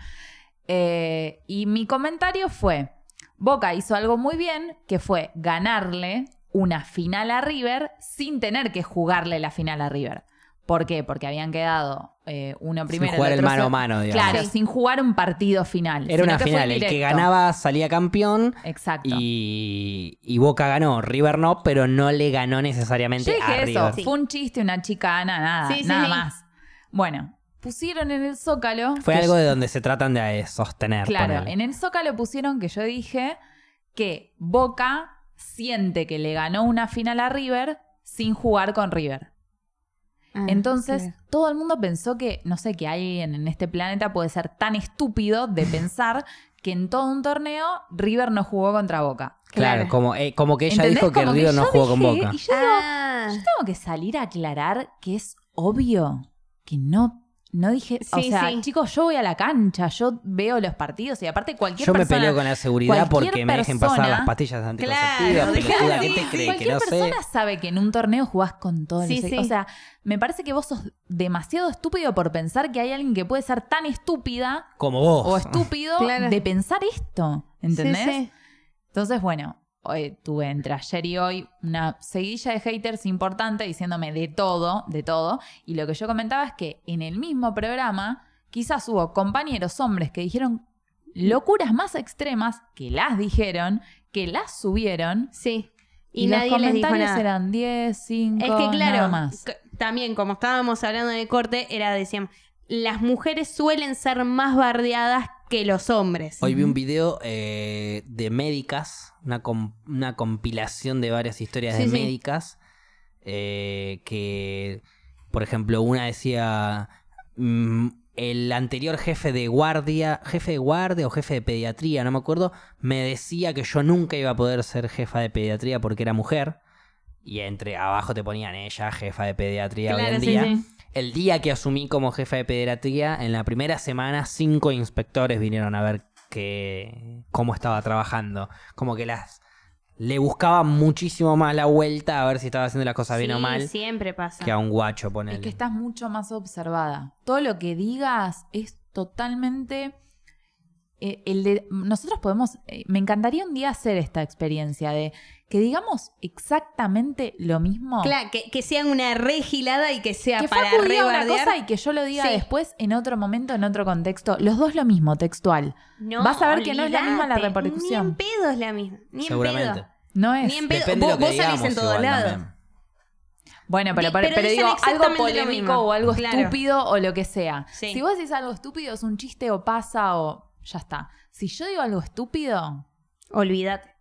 Eh, y mi comentario fue, Boca hizo algo muy bien, que fue ganarle una final a River sin tener que jugarle la final a River. ¿Por qué? Porque habían quedado eh, uno primero. jugar el otro mano a mano, digamos. Claro, Sí. sin jugar un partido final. Era una final, el que ganaba salía campeón Exacto. y, y Boca ganó, River no, pero no le ganó necesariamente Yo a dije eso, River. fue un chiste, una chicana, nada, Sí, sí, nada sí. más. Bueno, pusieron en el Zócalo. Fue algo de donde se tratan de sostener. Claro, en el Zócalo pusieron que yo dije que Boca siente que le ganó una final a River sin jugar con River. Ah, Entonces, claro. todo el mundo pensó que, no sé, que alguien en este planeta puede ser tan estúpido de pensar que en todo un torneo River no jugó contra Boca. Claro, Claro. como, eh, como que ella ¿Entendés? dijo que Como River no jugó con Boca. Y yo digo, Ah, yo tengo que salir a aclarar que es obvio que no, no dije, o Sí, sea, sí. chicos, yo voy a la cancha, yo veo los partidos y aparte cualquier Yo me persona, peleo con la seguridad cualquier porque me dejen pasar persona- las pastillas anticonceptivas. Claro, sí, ¿qué te sí, crees? Que Cualquier no sé. persona sabe que en un torneo jugás con los- sí. O sea, me parece que vos sos demasiado estúpido por pensar que hay alguien que puede ser tan estúpida Como vos. o estúpido Claro. de pensar esto. ¿Entendés? Sí, sí. Entonces, bueno, hoy tuve entre ayer y hoy una seguidilla de haters importante diciéndome de todo, de todo. Y lo que yo comentaba es que en el mismo programa quizás hubo compañeros hombres que dijeron locuras más extremas, que las dijeron, que las subieron. Sí. Y, Y, los nadie les dijo comentarios nada. eran 10, 5, Es que nada claro, más. c- también como estábamos hablando en el corte, era decíamos, las mujeres suelen ser más bardeadas que los hombres. Hoy vi un video eh, de médicas, una, com- una compilación de varias historias Sí, de sí. médicas, eh, que, por ejemplo, una decía, mm, el anterior jefe de guardia, jefe de guardia o jefe de pediatría, no me acuerdo, me decía que yo nunca iba a poder ser jefa de pediatría porque era mujer. Y entre abajo te ponían ella, jefa de pediatría hoy en sí, día. El día que asumí como jefa de pediatría, en la primera semana, cinco inspectores vinieron a ver que, cómo estaba trabajando. Como que las le buscaban muchísimo más la vuelta a ver si estaba haciendo las cosas bien o mal siempre pasa. que a un guacho, ponele. Es que estás mucho más observada. Todo lo que digas es totalmente. eh, el de, nosotros podemos. eh, me encantaría un día hacer esta experiencia de que digamos exactamente lo mismo. Claro, que, que sea una regilada y que sea que para Facu diga una cosa y que yo lo diga Sí. después en otro momento, en otro contexto. Los dos lo mismo, textual. No, Vas a ver que no es la misma la repercusión. Ni en pedo es la misma. Ni en Seguramente. pedo. No es. Ni en pedo. Depende de Vos, lo que vos salís digamos en todos lados. Bueno, pero, pero, pero pero dicen digo, algo polémico o algo Claro. estúpido o lo que sea. Sí. Si vos decís algo estúpido, es un chiste o pasa o ya está. Si yo digo algo estúpido, Olvídate.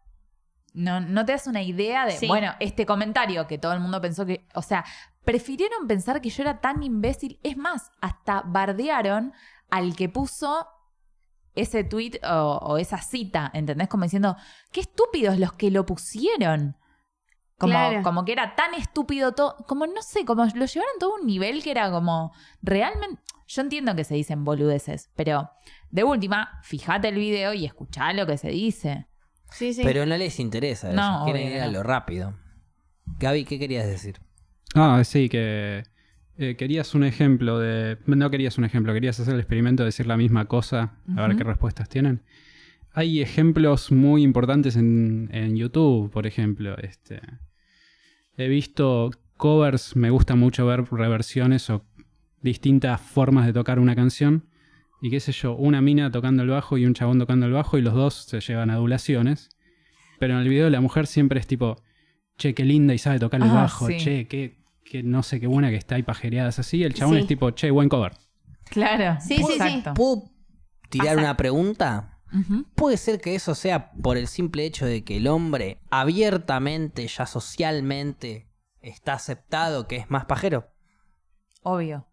No, no te das una idea de, Sí. bueno, este comentario que todo el mundo pensó que, o sea, prefirieron pensar que yo era tan imbécil. Es más, hasta bardearon al que puso ese tweet o, o esa cita, ¿entendés? Como diciendo, qué estúpidos los que lo pusieron. Como, Claro. como que era tan estúpido todo, como no sé, como lo llevaron todo a un nivel que era como realmente, yo entiendo que se dicen boludeces, pero de última, fíjate el video y escuchá lo que se dice. Sí, sí. Pero no les interesa. No, Quieren obvio ir a no. lo rápido. Gaby, ¿qué querías decir? Ah, sí, que eh, querías un ejemplo de... No querías un ejemplo, querías hacer el experimento de decir la misma cosa, a ver qué respuestas tienen. Hay ejemplos muy importantes en, en YouTube, por ejemplo. Este, he visto covers, me gusta mucho ver reversiones o distintas formas de tocar una canción. Y qué sé yo, una mina tocando el bajo y un chabón tocando el bajo y los dos se llevan adulaciones. Pero en el video la mujer siempre es tipo, che, qué linda y sabe tocar el Ah, bajo, sí. che, qué, qué no sé qué buena que está y pajereadas así. El chabón Sí. es tipo, che, buen cover. Claro. Sí, sí, sí. ¿Puedo tirar una pregunta? Puede ser que eso sea por el simple hecho de que el hombre abiertamente, ya socialmente, está aceptado que es más pajero. Obvio.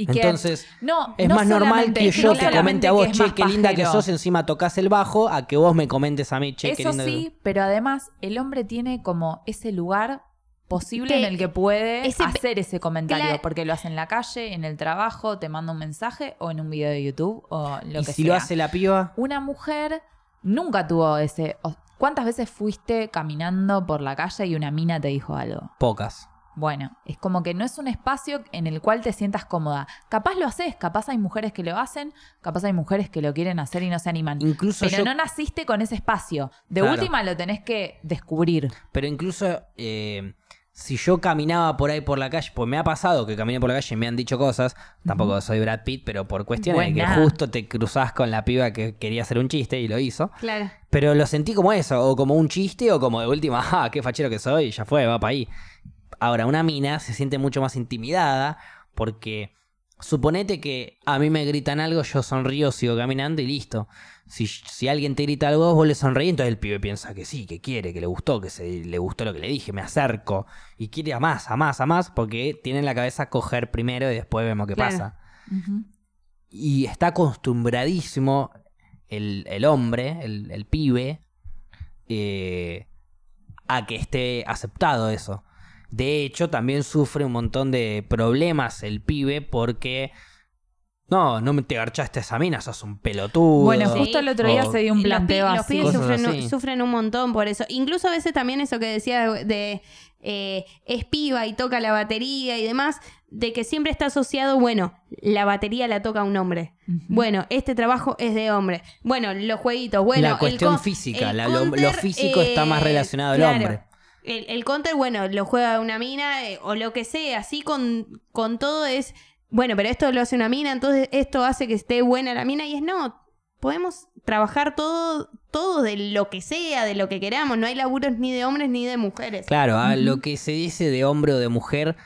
Y que- Entonces, no, es no más normal que no yo te comente a vos, che, qué linda que sos, encima tocas el bajo, a que vos me comentes a mí, che, qué Eso linda que sí, pero además el hombre tiene como ese lugar posible Que en el que puede ese- hacer ese comentario, Claro. porque lo hace en la calle, en el trabajo, te manda un mensaje o en un video de YouTube o lo Y que si sea. lo hace la piba, Una mujer nunca tuvo ese... o- ¿Cuántas veces fuiste caminando por la calle y una mina te dijo algo? Pocas. Bueno, es como que no es un espacio en el cual te sientas cómoda. Capaz lo haces, capaz hay mujeres que lo hacen, capaz hay mujeres que lo quieren hacer y no se animan. Incluso Pero yo- no naciste con ese espacio. De Claro. última lo tenés que descubrir. Pero incluso eh, si yo caminaba por ahí por la calle, pues me ha pasado que caminé por la calle y me han dicho cosas, tampoco soy Brad Pitt, pero por cuestiones de que justo te cruzás con la piba que quería hacer un chiste y lo hizo. Claro. Pero lo sentí como eso, o como un chiste, o como de última, ah, qué fachero que soy, ya fue, va para ahí. Ahora, una mina se siente mucho más intimidada porque suponete que a mí me gritan algo, yo sonrío, sigo caminando y listo. Si, si alguien te grita algo, vos le sonreís, entonces el pibe piensa que sí, que quiere, que le gustó, que se, le gustó lo que le dije, me acerco y quiere a más, a más, a más, porque tiene en la cabeza coger primero y después vemos qué Claro. pasa. Y está acostumbradísimo el, el hombre, el, el pibe, eh, a que esté aceptado eso. De hecho, también sufre un montón de problemas el pibe porque... No, no me te garchaste a esa mina, sos un pelotudo. Bueno, Sí. justo el otro día O- se dio un Los planteo Los, así. pibes Cosas sufren, así. sufren un montón por eso. Incluso a veces también eso que decía de, eh, es piba y toca la batería y demás, de que siempre está asociado, bueno, la batería la toca un hombre. Bueno, este trabajo es de hombre. Bueno, los jueguitos, bueno. la cuestión física, el la- lo, físico está más eh, relacionado al claro. hombre. El, el counter, bueno, lo juega una mina eh, o lo que sea, así con, con todo es, bueno, pero esto lo hace una mina, entonces esto hace que esté buena la mina y es no, podemos trabajar todo, todo de lo que sea, de lo que queramos, no hay laburos ni de hombres ni de mujeres. Claro, a lo que se dice de hombre o de mujer,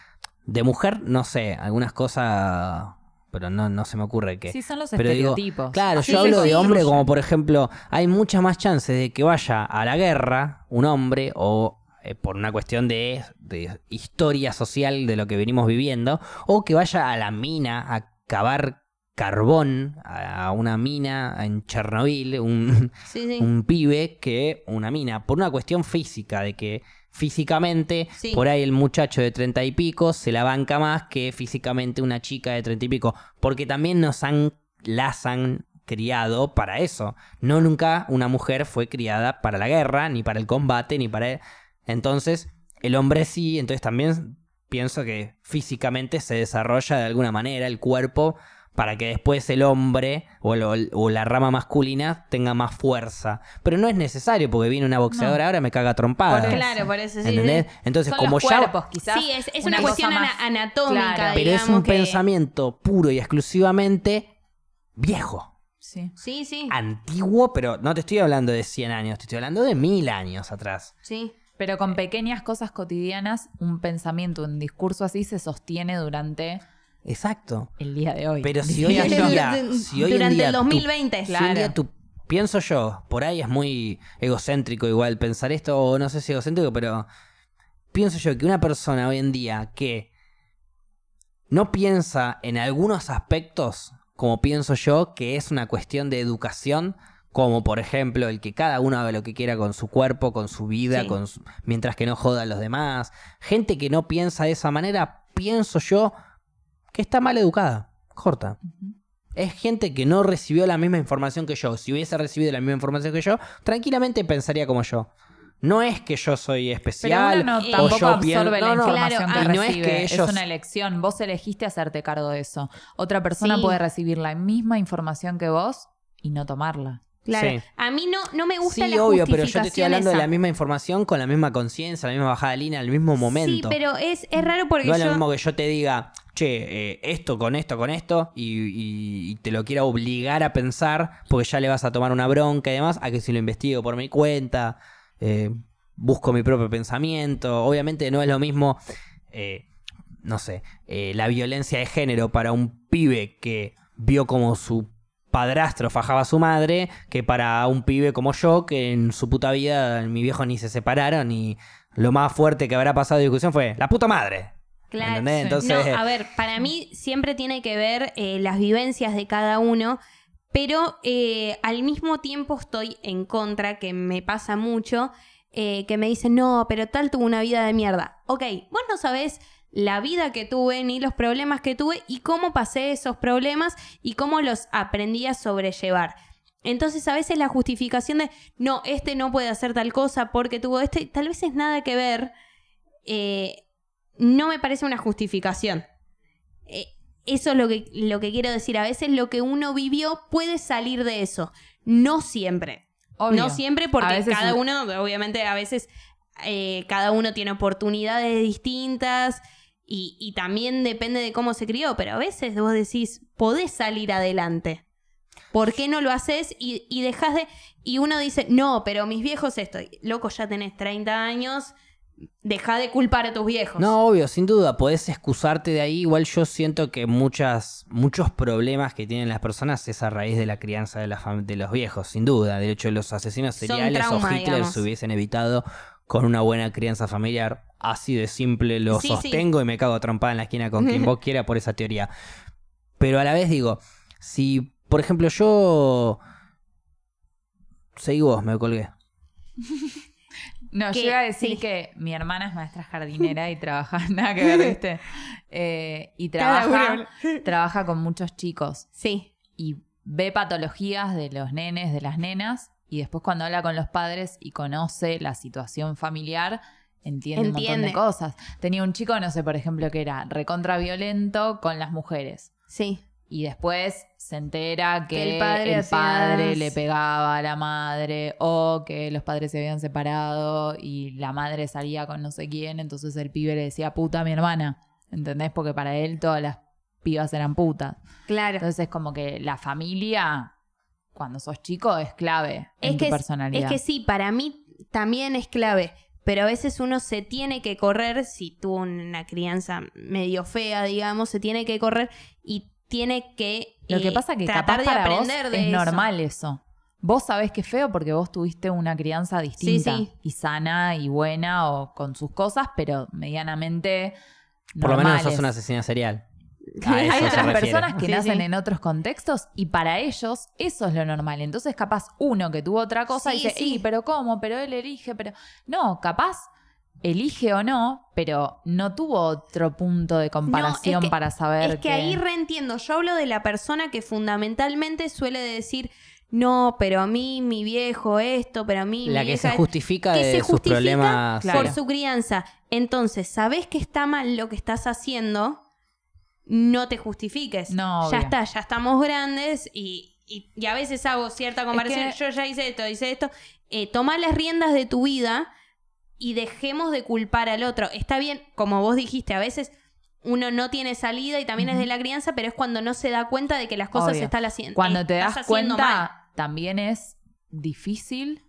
de mujer, no sé, algunas cosas, pero no, no se me ocurre qué. Sí, son los Pero digo, estereotipos. claro, Así yo hablo de hombre como por ejemplo, hay muchas más chances de que vaya a la guerra un hombre o eh, por una cuestión de, de historia social de lo que venimos viviendo, o que vaya a la mina a cavar carbón a a una mina en Chernobyl, un, Sí, sí. un pibe que una mina, por una cuestión física, de que físicamente, Sí. por ahí el muchacho de treinta y pico se la banca más que físicamente una chica de treinta y pico, porque también nos han, las han criado para eso. No nunca una mujer fue criada para la guerra, ni para el combate, ni para... Entonces, el hombre sí, entonces también pienso que físicamente se desarrolla de alguna manera el cuerpo para que después el hombre o, el- o la rama masculina tenga más fuerza. Pero no es necesario porque viene una boxeadora ahora me caga trompada. Por Claro, por eso sí. ¿Entendés? sí. Entonces, Son como los ya... cuerpos, quizás. Sí, es, es una cuestión más- anatómica, Claro. Pero es un que- pensamiento puro y exclusivamente viejo. Sí. Sí, sí. Antiguo, pero no te estoy hablando de 100 años, te estoy hablando de mil años atrás. sí. Pero con pequeñas cosas cotidianas, un pensamiento, un discurso así se sostiene durante Exacto. el día de hoy. Pero si hoy en día, Durante- si hoy en durante día el tú- 2020. si hoy en día Claro. pienso yo, por ahí es muy egocéntrico igual pensar esto, o no sé si egocéntrico, pero pienso yo que una persona hoy en día que no piensa en algunos aspectos, como pienso yo, que es una cuestión de educación, como por ejemplo el que cada uno haga lo que quiera con su cuerpo, con su vida, Sí. con su- mientras que no joda a los demás. Gente que no piensa de esa manera, pienso yo que está mal educada. Corta. Es gente que no recibió la misma información que yo. Si hubiese recibido la misma información que yo, tranquilamente pensaría como yo. No es que yo soy Pero especial uno no o tampoco yo absorbe pienso- la no, no, información claro, que y no es recibe. que ellos- Es una elección. Vos elegiste hacerte cargo de eso. Otra persona Sí. puede recibir la misma información que vos y no tomarla. Claro. Sí. A mí no, no me gusta Sí, la obvio, pero yo te estoy hablando de la misma información con la misma conciencia, la misma bajada de línea, el mismo momento. Sí, pero es, es raro porque no es yo... lo mismo que yo te diga, che, eh, esto con esto con esto, y, y- y te lo quiero obligar a pensar, porque ya le vas a tomar una bronca y demás, a que si lo investigo por mi cuenta, eh, busco mi propio pensamiento. Obviamente no es lo mismo, eh, no sé, la violencia de género para un pibe que vio como su padrastro fajaba a su madre que para un pibe como yo que en su puta vida mi viejo ni se separaron y lo más fuerte que habrá pasado de discusión fue la puta madre. Claro. Entonces, No, a ver, para mí siempre tiene que ver eh, las vivencias de cada uno, pero eh, al mismo tiempo estoy en contra, que me pasa mucho, eh, que me dicen, no, pero tal tuvo una vida de mierda. Ok, vos no sabés la vida que tuve, ni los problemas que tuve, y cómo pasé esos problemas y cómo los aprendí a sobrellevar. Entonces a veces la justificación de, no, este no puede hacer tal cosa porque tuvo este, tal vez es nada que ver, eh, no me parece una justificación. Eh, eso es lo que, lo que quiero decir. A veces lo que uno vivió puede salir de eso. No siempre. Obvio. No siempre porque cada un- uno, obviamente a veces eh, cada uno tiene oportunidades distintas y, y también depende de cómo se crió, pero a veces vos decís, podés salir adelante. ¿Por qué no lo haces? Y, y dejas de... Y uno dice, no, pero mis viejos esto. Loco, ya tenés 30 años, deja de culpar a tus viejos. No, obvio, sin duda, podés excusarte de ahí. Igual yo siento que muchas, muchos problemas que tienen las personas es a raíz de la crianza de, la de los viejos, sin duda. De hecho, los asesinos seriales trauma, o Hitler digamos. se hubiesen evitado con una buena crianza familiar. Así de simple lo Sí, sí. sostengo y me cago trompada en la esquina con quien vos quiera por esa teoría. Pero a la vez digo, si, por ejemplo, yo... Seguí vos, me colgué. No, Que- yo iba a decir sí. que mi hermana es maestra jardinera y trabaja, nada que ver, ¿viste? Eh, y trabaja, trabaja con muchos chicos Sí, y ve patologías de los nenes, de las nenas, y después cuando habla con los padres y conoce la situación familiar, entiende, un montón de cosas. Tenía un chico, no sé, por ejemplo, que era recontra violento con las mujeres. sí. Y después se entera que, Que el el padre le pegaba a la madre o que los padres se habían separado y la madre salía con no sé quién, entonces el pibe le decía puta a mi hermana, ¿entendés? Porque para él todas las pibas eran putas. Claro. Entonces es como que la familia, cuando sos chico, es clave en tu personalidad. Es que sí, para mí también es clave. Pero a veces uno se tiene que correr, si tuvo una crianza medio fea, digamos, se tiene que correr y tiene que. Lo que eh, pasa que tratar capaz de para vos aprender de es eso. normal eso. Vos sabés que es feo porque vos tuviste una crianza distinta sí. y sana y buena o con sus cosas, pero medianamente Por lo menos no sos una asesina serial. Hay otras personas que Sí, nacen sí. en otros contextos y para ellos eso es lo normal. Entonces, capaz uno que tuvo otra cosa Sí, dice, sí. "Y, pero ¿cómo? Pero él elige, pero. No, capaz elige o no, pero no tuvo otro punto de comparación que- para saber Es que, ahí reentiendo. Yo hablo de la persona que fundamentalmente suele decir. No, pero a mí, mi viejo, esto, pero a mí. La mi que vieja se justifica que de se sus justifica problemas. Claro. por su crianza. Entonces, sabes que está mal lo que estás haciendo, no te justifiques. No, ya obvio. está, ya estamos grandes y, y- y a veces hago cierta conversación. que- Yo ya hice esto, hice esto. Eh, toma las riendas de tu vida y dejemos de culpar al otro. Está bien, como vos dijiste, a veces uno no tiene salida y también es de la crianza, pero es cuando no se da cuenta de que las cosas Obvio. se están haciendo. Cuando te das haciendo mal. cuenta, también es difícil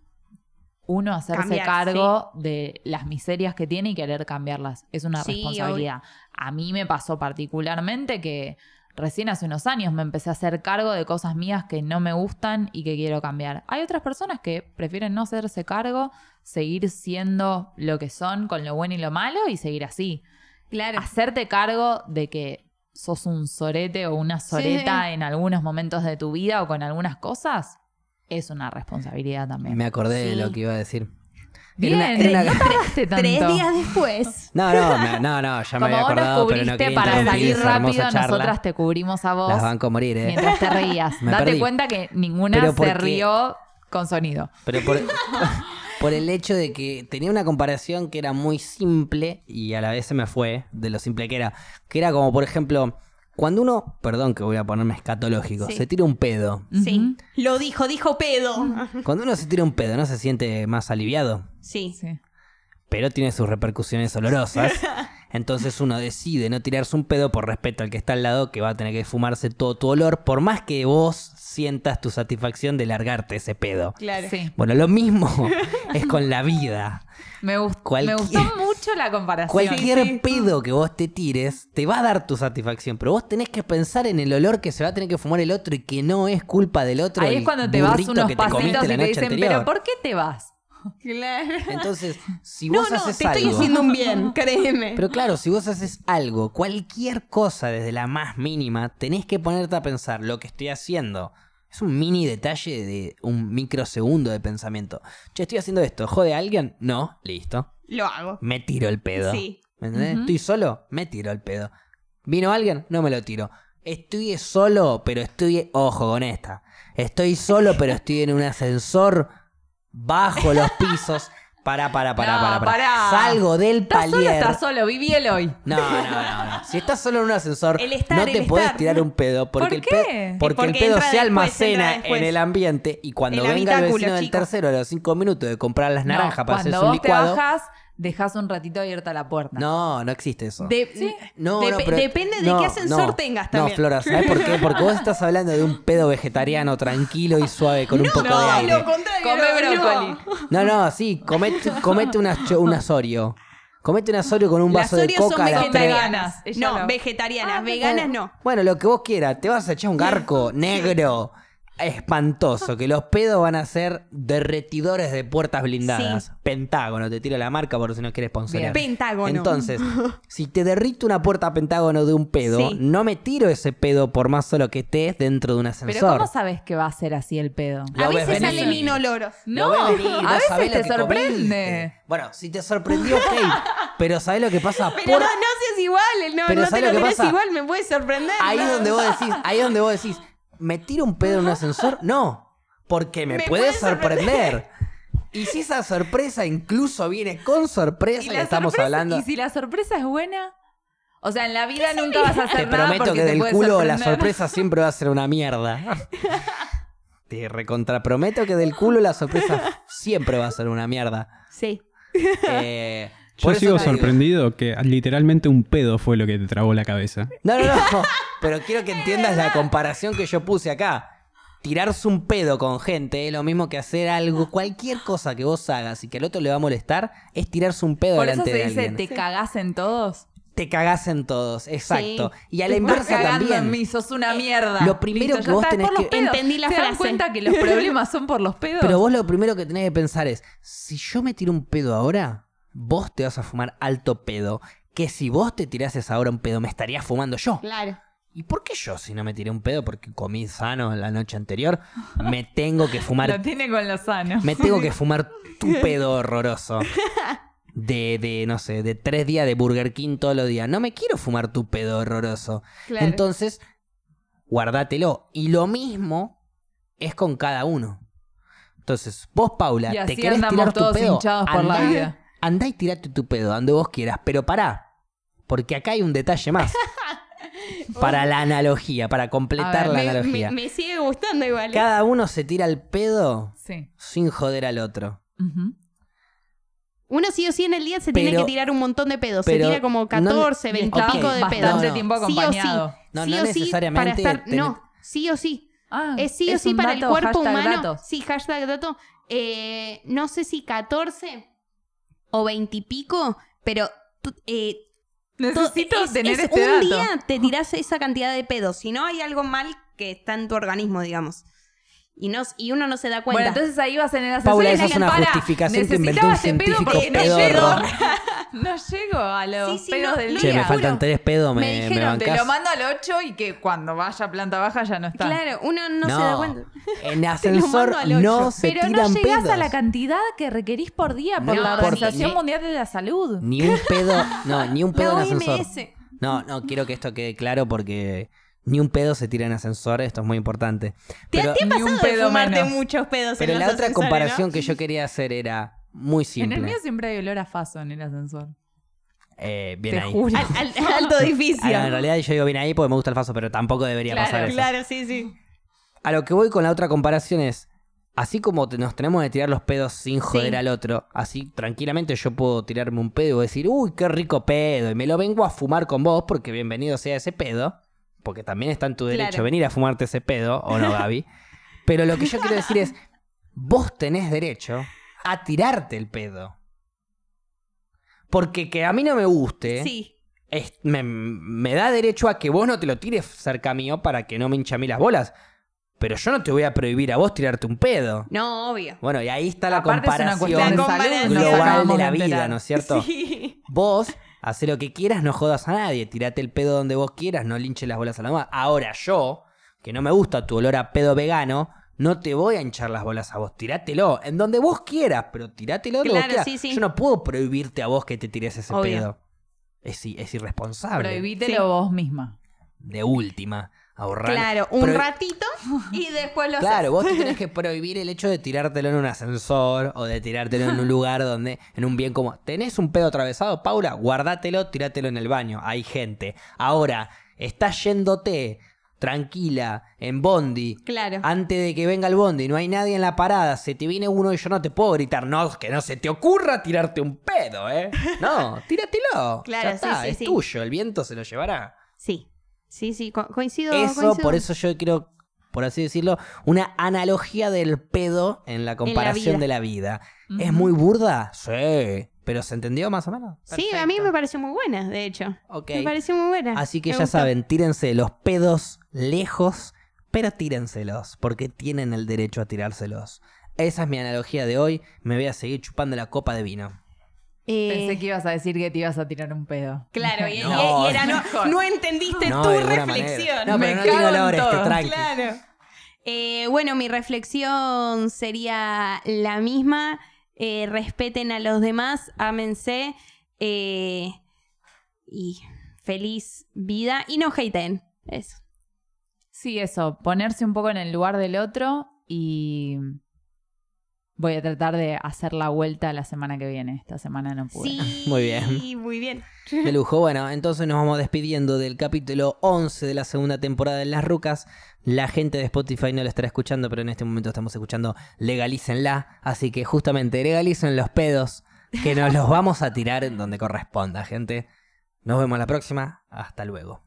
uno hacerse Cambiar, cargo de las miserias que tiene y querer cambiarlas. Es una Sí, responsabilidad. A mí me pasó particularmente que recién hace unos años me empecé a hacer cargo de cosas mías que no me gustan y que quiero cambiar. Hay otras personas que prefieren no hacerse cargo, seguir siendo lo que son con lo bueno y lo malo y seguir así Claro. hacerte cargo de que sos un sorete o una soreta en algunos momentos de tu vida o con algunas cosas es una responsabilidad también. Me acordé de lo que iba a decir. Bien, Era una- era una- no tardaste tanto. Tres días después. No, no, me- no, no, ya me Como había vos nos acordado, pero no cubriste quería para interrumpir salir esa hermosa rápido, charla. nosotras te cubrimos a vos Las banco a morir, ¿eh? mientras te reías. Me Date perdí. cuenta que ninguna Pero se porque- rió con sonido. Pero por, por el hecho de que tenía una comparación que era muy simple y a la vez se me fue de lo simple que era. Que era como, por ejemplo, cuando uno, perdón que voy a ponerme escatológico, Sí. se tira un pedo. Sí. Lo dijo, dijo pedo. Cuando uno se tira un pedo, ¿no se siente más aliviado? Sí. Sí. Pero tiene sus repercusiones olorosas. Entonces uno decide no tirarse un pedo por respeto al que está al lado, que va a tener que fumarse todo tu olor, por más que vos sientas tu satisfacción de largarte ese pedo. Claro. Sí. Bueno, lo mismo es con la vida. Me, gust- Cualquier- me gustó mucho la comparación. Cualquier pedo que vos te tires te va a dar tu satificación, pero vos tenés que pensar en el olor que se va a tener que fumar el otro y que no es culpa del otro. Ahí el es cuando te vas unos que te comiste pasitos y la te noche dicen, anterior. pero ¿por qué te vas? Claro. Entonces, si vos no, haces te estoy algo, haciendo un bien, créeme. Pero claro, si vos haces algo, cualquier cosa desde la más mínima, tenés que ponerte a pensar lo que estoy haciendo. Es un mini detalle de un microsegundo de pensamiento. Che, estoy haciendo esto. ¿Jode a alguien? No, listo. Lo hago. Me tiro el pedo. Sí. ¿Me entendés? Estoy solo, me tiro el pedo. ¿Vino alguien? No me lo tiro. Estoy solo, pero estoy. Ojo con esta. Estoy solo, pero estoy en un ascensor bajo los pisos. Para, para, para, No, pará. Salgo del ¿Estás solo palier. estás solo? Viví el hoy. No, no, no, no. Si estás solo en un ascensor, El estar, no te el puedes tirar un pedo porque, ¿Por el, qué? pe- porque Porque el pedo se después, almacena en el ambiente y cuando El venga el vecino del tercero a los cinco minutos de comprar las No, naranjas para hacerse un te licuado. Dejas un ratito abierta la puerta. No, no existe eso. De- No, Dep- no, pero- depende de no, qué ascensor no. tengas No, también. Flora, ¿sabes por qué? Porque vos estás hablando de un pedo vegetariano tranquilo y suave con un poco de aire. lo contrario. Come no. brócoli. No, no, sí, comete, comete una, cho- un asorio. Comete un asorio con un Las vaso de son coca a las tres. vegetarianas. No, no. vegetarianas. Ah, veganas no. Bueno, lo que vos quieras, te vas a echar un garco negro espantoso, que los pedos van a ser derretidores de puertas blindadas. Sí. Pentágono, te tiro la marca por si no quieres sponsorear. Pentágono. Entonces, si te derrito una puerta pentágono de un pedo, Sí. no me tiro ese pedo por más solo que estés dentro de un ascensor. Pero ¿cómo sabes que va a ser así el pedo? A veces venir. salen inoloros. Lo No, a veces te sorprende. comiste. Bueno, si te sorprendió, ok. pero ¿sabés lo que pasa? Pero Por- no, no seas igual. No, Pero no te ¿sabes lo lo tenés pasa? igual. Me puede sorprender. Ahí ¿no? donde vos decís, ahí donde vos decís, ¿me tiro un pedo en un ascensor? No, porque me, Me puede sorprender. Y si esa sorpresa incluso viene con sorpresa, ¿Y la estamos sorpresa- hablando. ¿Y si la sorpresa es buena? O sea, en la vida nunca vas a hacer Te nada prometo porque que te del culo la sorpresa siempre va a ser una mierda. Te recontraprometo que del culo la sorpresa siempre va a ser una mierda. Sí. Eh, Yo por eso sigo te digo- sorprendido que literalmente un pedo fue lo que te trabó la cabeza. No, no, no. Pero quiero que entiendas la comparación que yo puse acá. Tirarse un pedo con gente es lo mismo que hacer algo, cualquier cosa que vos hagas y que al otro le va a molestar, es tirarse un pedo Por eso delante se de dice, alguien. te cagás en todos. Te cagás en todos, exacto. Y a la Te inversa también. en mí, sos una mierda. lo primero Listo, que vos tenés por que- pedos. Entendí la ¿Se dan frase. cuenta que los problemas son por los pedos? Pero vos lo primero que tenés que pensar es, si yo me tiro un pedo ahora, vos te vas a fumar alto pedo, que si vos te tirases ahora un pedo me estarías fumando yo. Claro. ¿Y por qué yo si no me tiré un pedo porque comí sano la noche anterior, me tengo que Lo fumar tiene con lo sano. me tengo que fumar tu pedo horroroso? De, de, no sé, de tres días de Burger King todos los días. No me quiero fumar tu pedo horroroso. Claro. Entonces, guardátelo. Y lo mismo es con cada uno. Entonces, vos, Paula, Y te querés andamos tirar tu pedo. hinchados por la vida. Andá y tirate tu pedo donde vos quieras, pero pará. Porque acá hay un detalle más. para la analogía, para completar ver, la Me, analogía. me- me sigue gustando igual. ¿eh? Cada uno se tira el pedo Sí. sin joder al otro. Uno sí o sí en el día se tiene que tirar un montón de pedos. pero Se tira como no- 14, 20 y pico de pedos. No, no. tiempo Sí o sí. acompañado. No, sí no o necesariamente para estar. tenés- No, sí o sí. Ah, Es sí o sí para el cuerpo hashtag humano. dato. Sí, hashtag dato. Eh, no sé si 14 o 20 y pico, pero tú- eh, to- Necesito es- tener es este un dato. día te tirás esa cantidad de pedos. Si no, hay algo mal que está en tu organismo, digamos. Y, no, y uno no se da cuenta. Bueno, entonces ahí vas en el ascensor Paula, y esa es una "Para, justificación que inventó un este pedo no pedorro". llego, no llego a los Sí, sí, pedos no, del no Che, día. me faltan tres pedos, me, Me me dijeron, Te lo mando al 8 y que cuando vaya a planta baja ya no está. claro, uno no, se da cuenta. En ascensor no se Pero no tiran llegás pedos. a la cantidad que requerís por día por No, la Organización ni- Mundial de la Salud. Ni un pedo, no, ni un pedo en ascensor. OMS. No, no, quiero que esto quede claro porque ni un pedo se tira en ascensor, esto es muy importante. ¿Te, Pero, te ha ni un pasado de pedo fumarte menos. muchos pedos pero en la los otra comparación ¿no? que yo quería hacer era muy En simple. el mío siempre hay olor a faso en el ascensor. Eh, bien Te ahí. juro. Al, al- alto edificio. Ah, no, en realidad yo digo bien ahí porque me gusta el faso, pero tampoco debería claro, pasar eso. claro, sí, sí. A lo que voy con la otra comparación es, así como te- nos tenemos que tirar los pedos sin joder Sí. al otro, así tranquilamente yo puedo tirarme un pedo y decir, uy, qué rico pedo, y me lo vengo a fumar con vos porque bienvenido sea ese pedo, porque también está en tu derecho Claro. venir a fumarte ese pedo, ¿o no, Gaby? Pero lo que yo quiero decir es, vos tenés derecho a tirarte el pedo. Porque que a mí no me guste, Sí. es- me, me da derecho a que vos no te lo tires cerca mío para que no me hinche a mí las bolas. Pero yo no te voy a prohibir a vos tirarte un pedo. No, obvio. Bueno, y ahí está la Aparte es una cuestión de comparación La salud. nos global de la vida, ¿no es cierto? Sí. Vos, hace lo que quieras, no jodas a nadie. Tirate el pedo donde vos quieras, no linches las bolas a la mamá. Ahora yo, que no me gusta tu olor a pedo vegano, no te voy a hinchar las bolas a vos. Tirátelo en donde vos quieras, pero tirátelo donde vos Claro, quieras. sí, sí. Yo no puedo prohibirte a vos que te tires ese Obvio. pedo. Es, es irresponsable. Prohibítelo Sí. vos misma. de última. Ahorrar. Claro, un ratito y después lo Claro, haces. vos te tenés que prohibir el hecho de tirártelo en un ascensor o de tirártelo en un lugar donde, en un bien como, ¿tenés un pedo atravesado, Paula? Guardátelo, tirátelo en el baño, hay gente. Ahora, estás yéndote tranquila, en bondi, Claro. antes de que venga el bondi, no hay nadie en la parada, se te viene uno y yo no te puedo gritar, no, que no se te ocurra tirarte un pedo, ¿eh? No, tíratelo. Claro, ya está, sí, sí, es sí. tuyo, el viento se lo llevará. Sí, sí, sí, co- coincido. Eso, coincido. por eso yo quiero, por así decirlo, una analogía del pedo en la comparación de la vida. ¿Es muy burda? Sí. ¿Pero se entendió más o menos? Sí, a mí me pareció muy buena, de hecho. Ok. Me pareció muy buena. Así que Me ya gustó. saben, tírense los pedos lejos, pero tírenselos, porque tienen el derecho a tirárselos. Esa es mi analogía de hoy. Me voy a seguir chupando la copa de vino. Eh, Pensé que ibas a decir que te ibas a tirar un pedo. Claro, y, No. y era, no, no entendiste No, tu reflexión. manera. No, Me no tiene cago en olor este, todo. tranqui. Claro. Eh, bueno, mi reflexión sería la misma. Eh, respeten a los demás, ámense eh, y feliz vida y no hateen. Eso. Sí, eso, ponerse un poco en el lugar del otro y voy a tratar de hacer la vuelta la semana que viene. Esta semana no pude. Sí, Muy bien. Muy bien. De lujo. Bueno, entonces nos vamos despidiendo del capítulo 11 de la segunda temporada de Las Rucas. La gente de Spotify no lo estará escuchando, pero en este momento estamos escuchando Legalícenla. Así que justamente legalicen los pedos, que nos los vamos a tirar en donde corresponda, gente. Nos vemos la próxima. Hasta luego.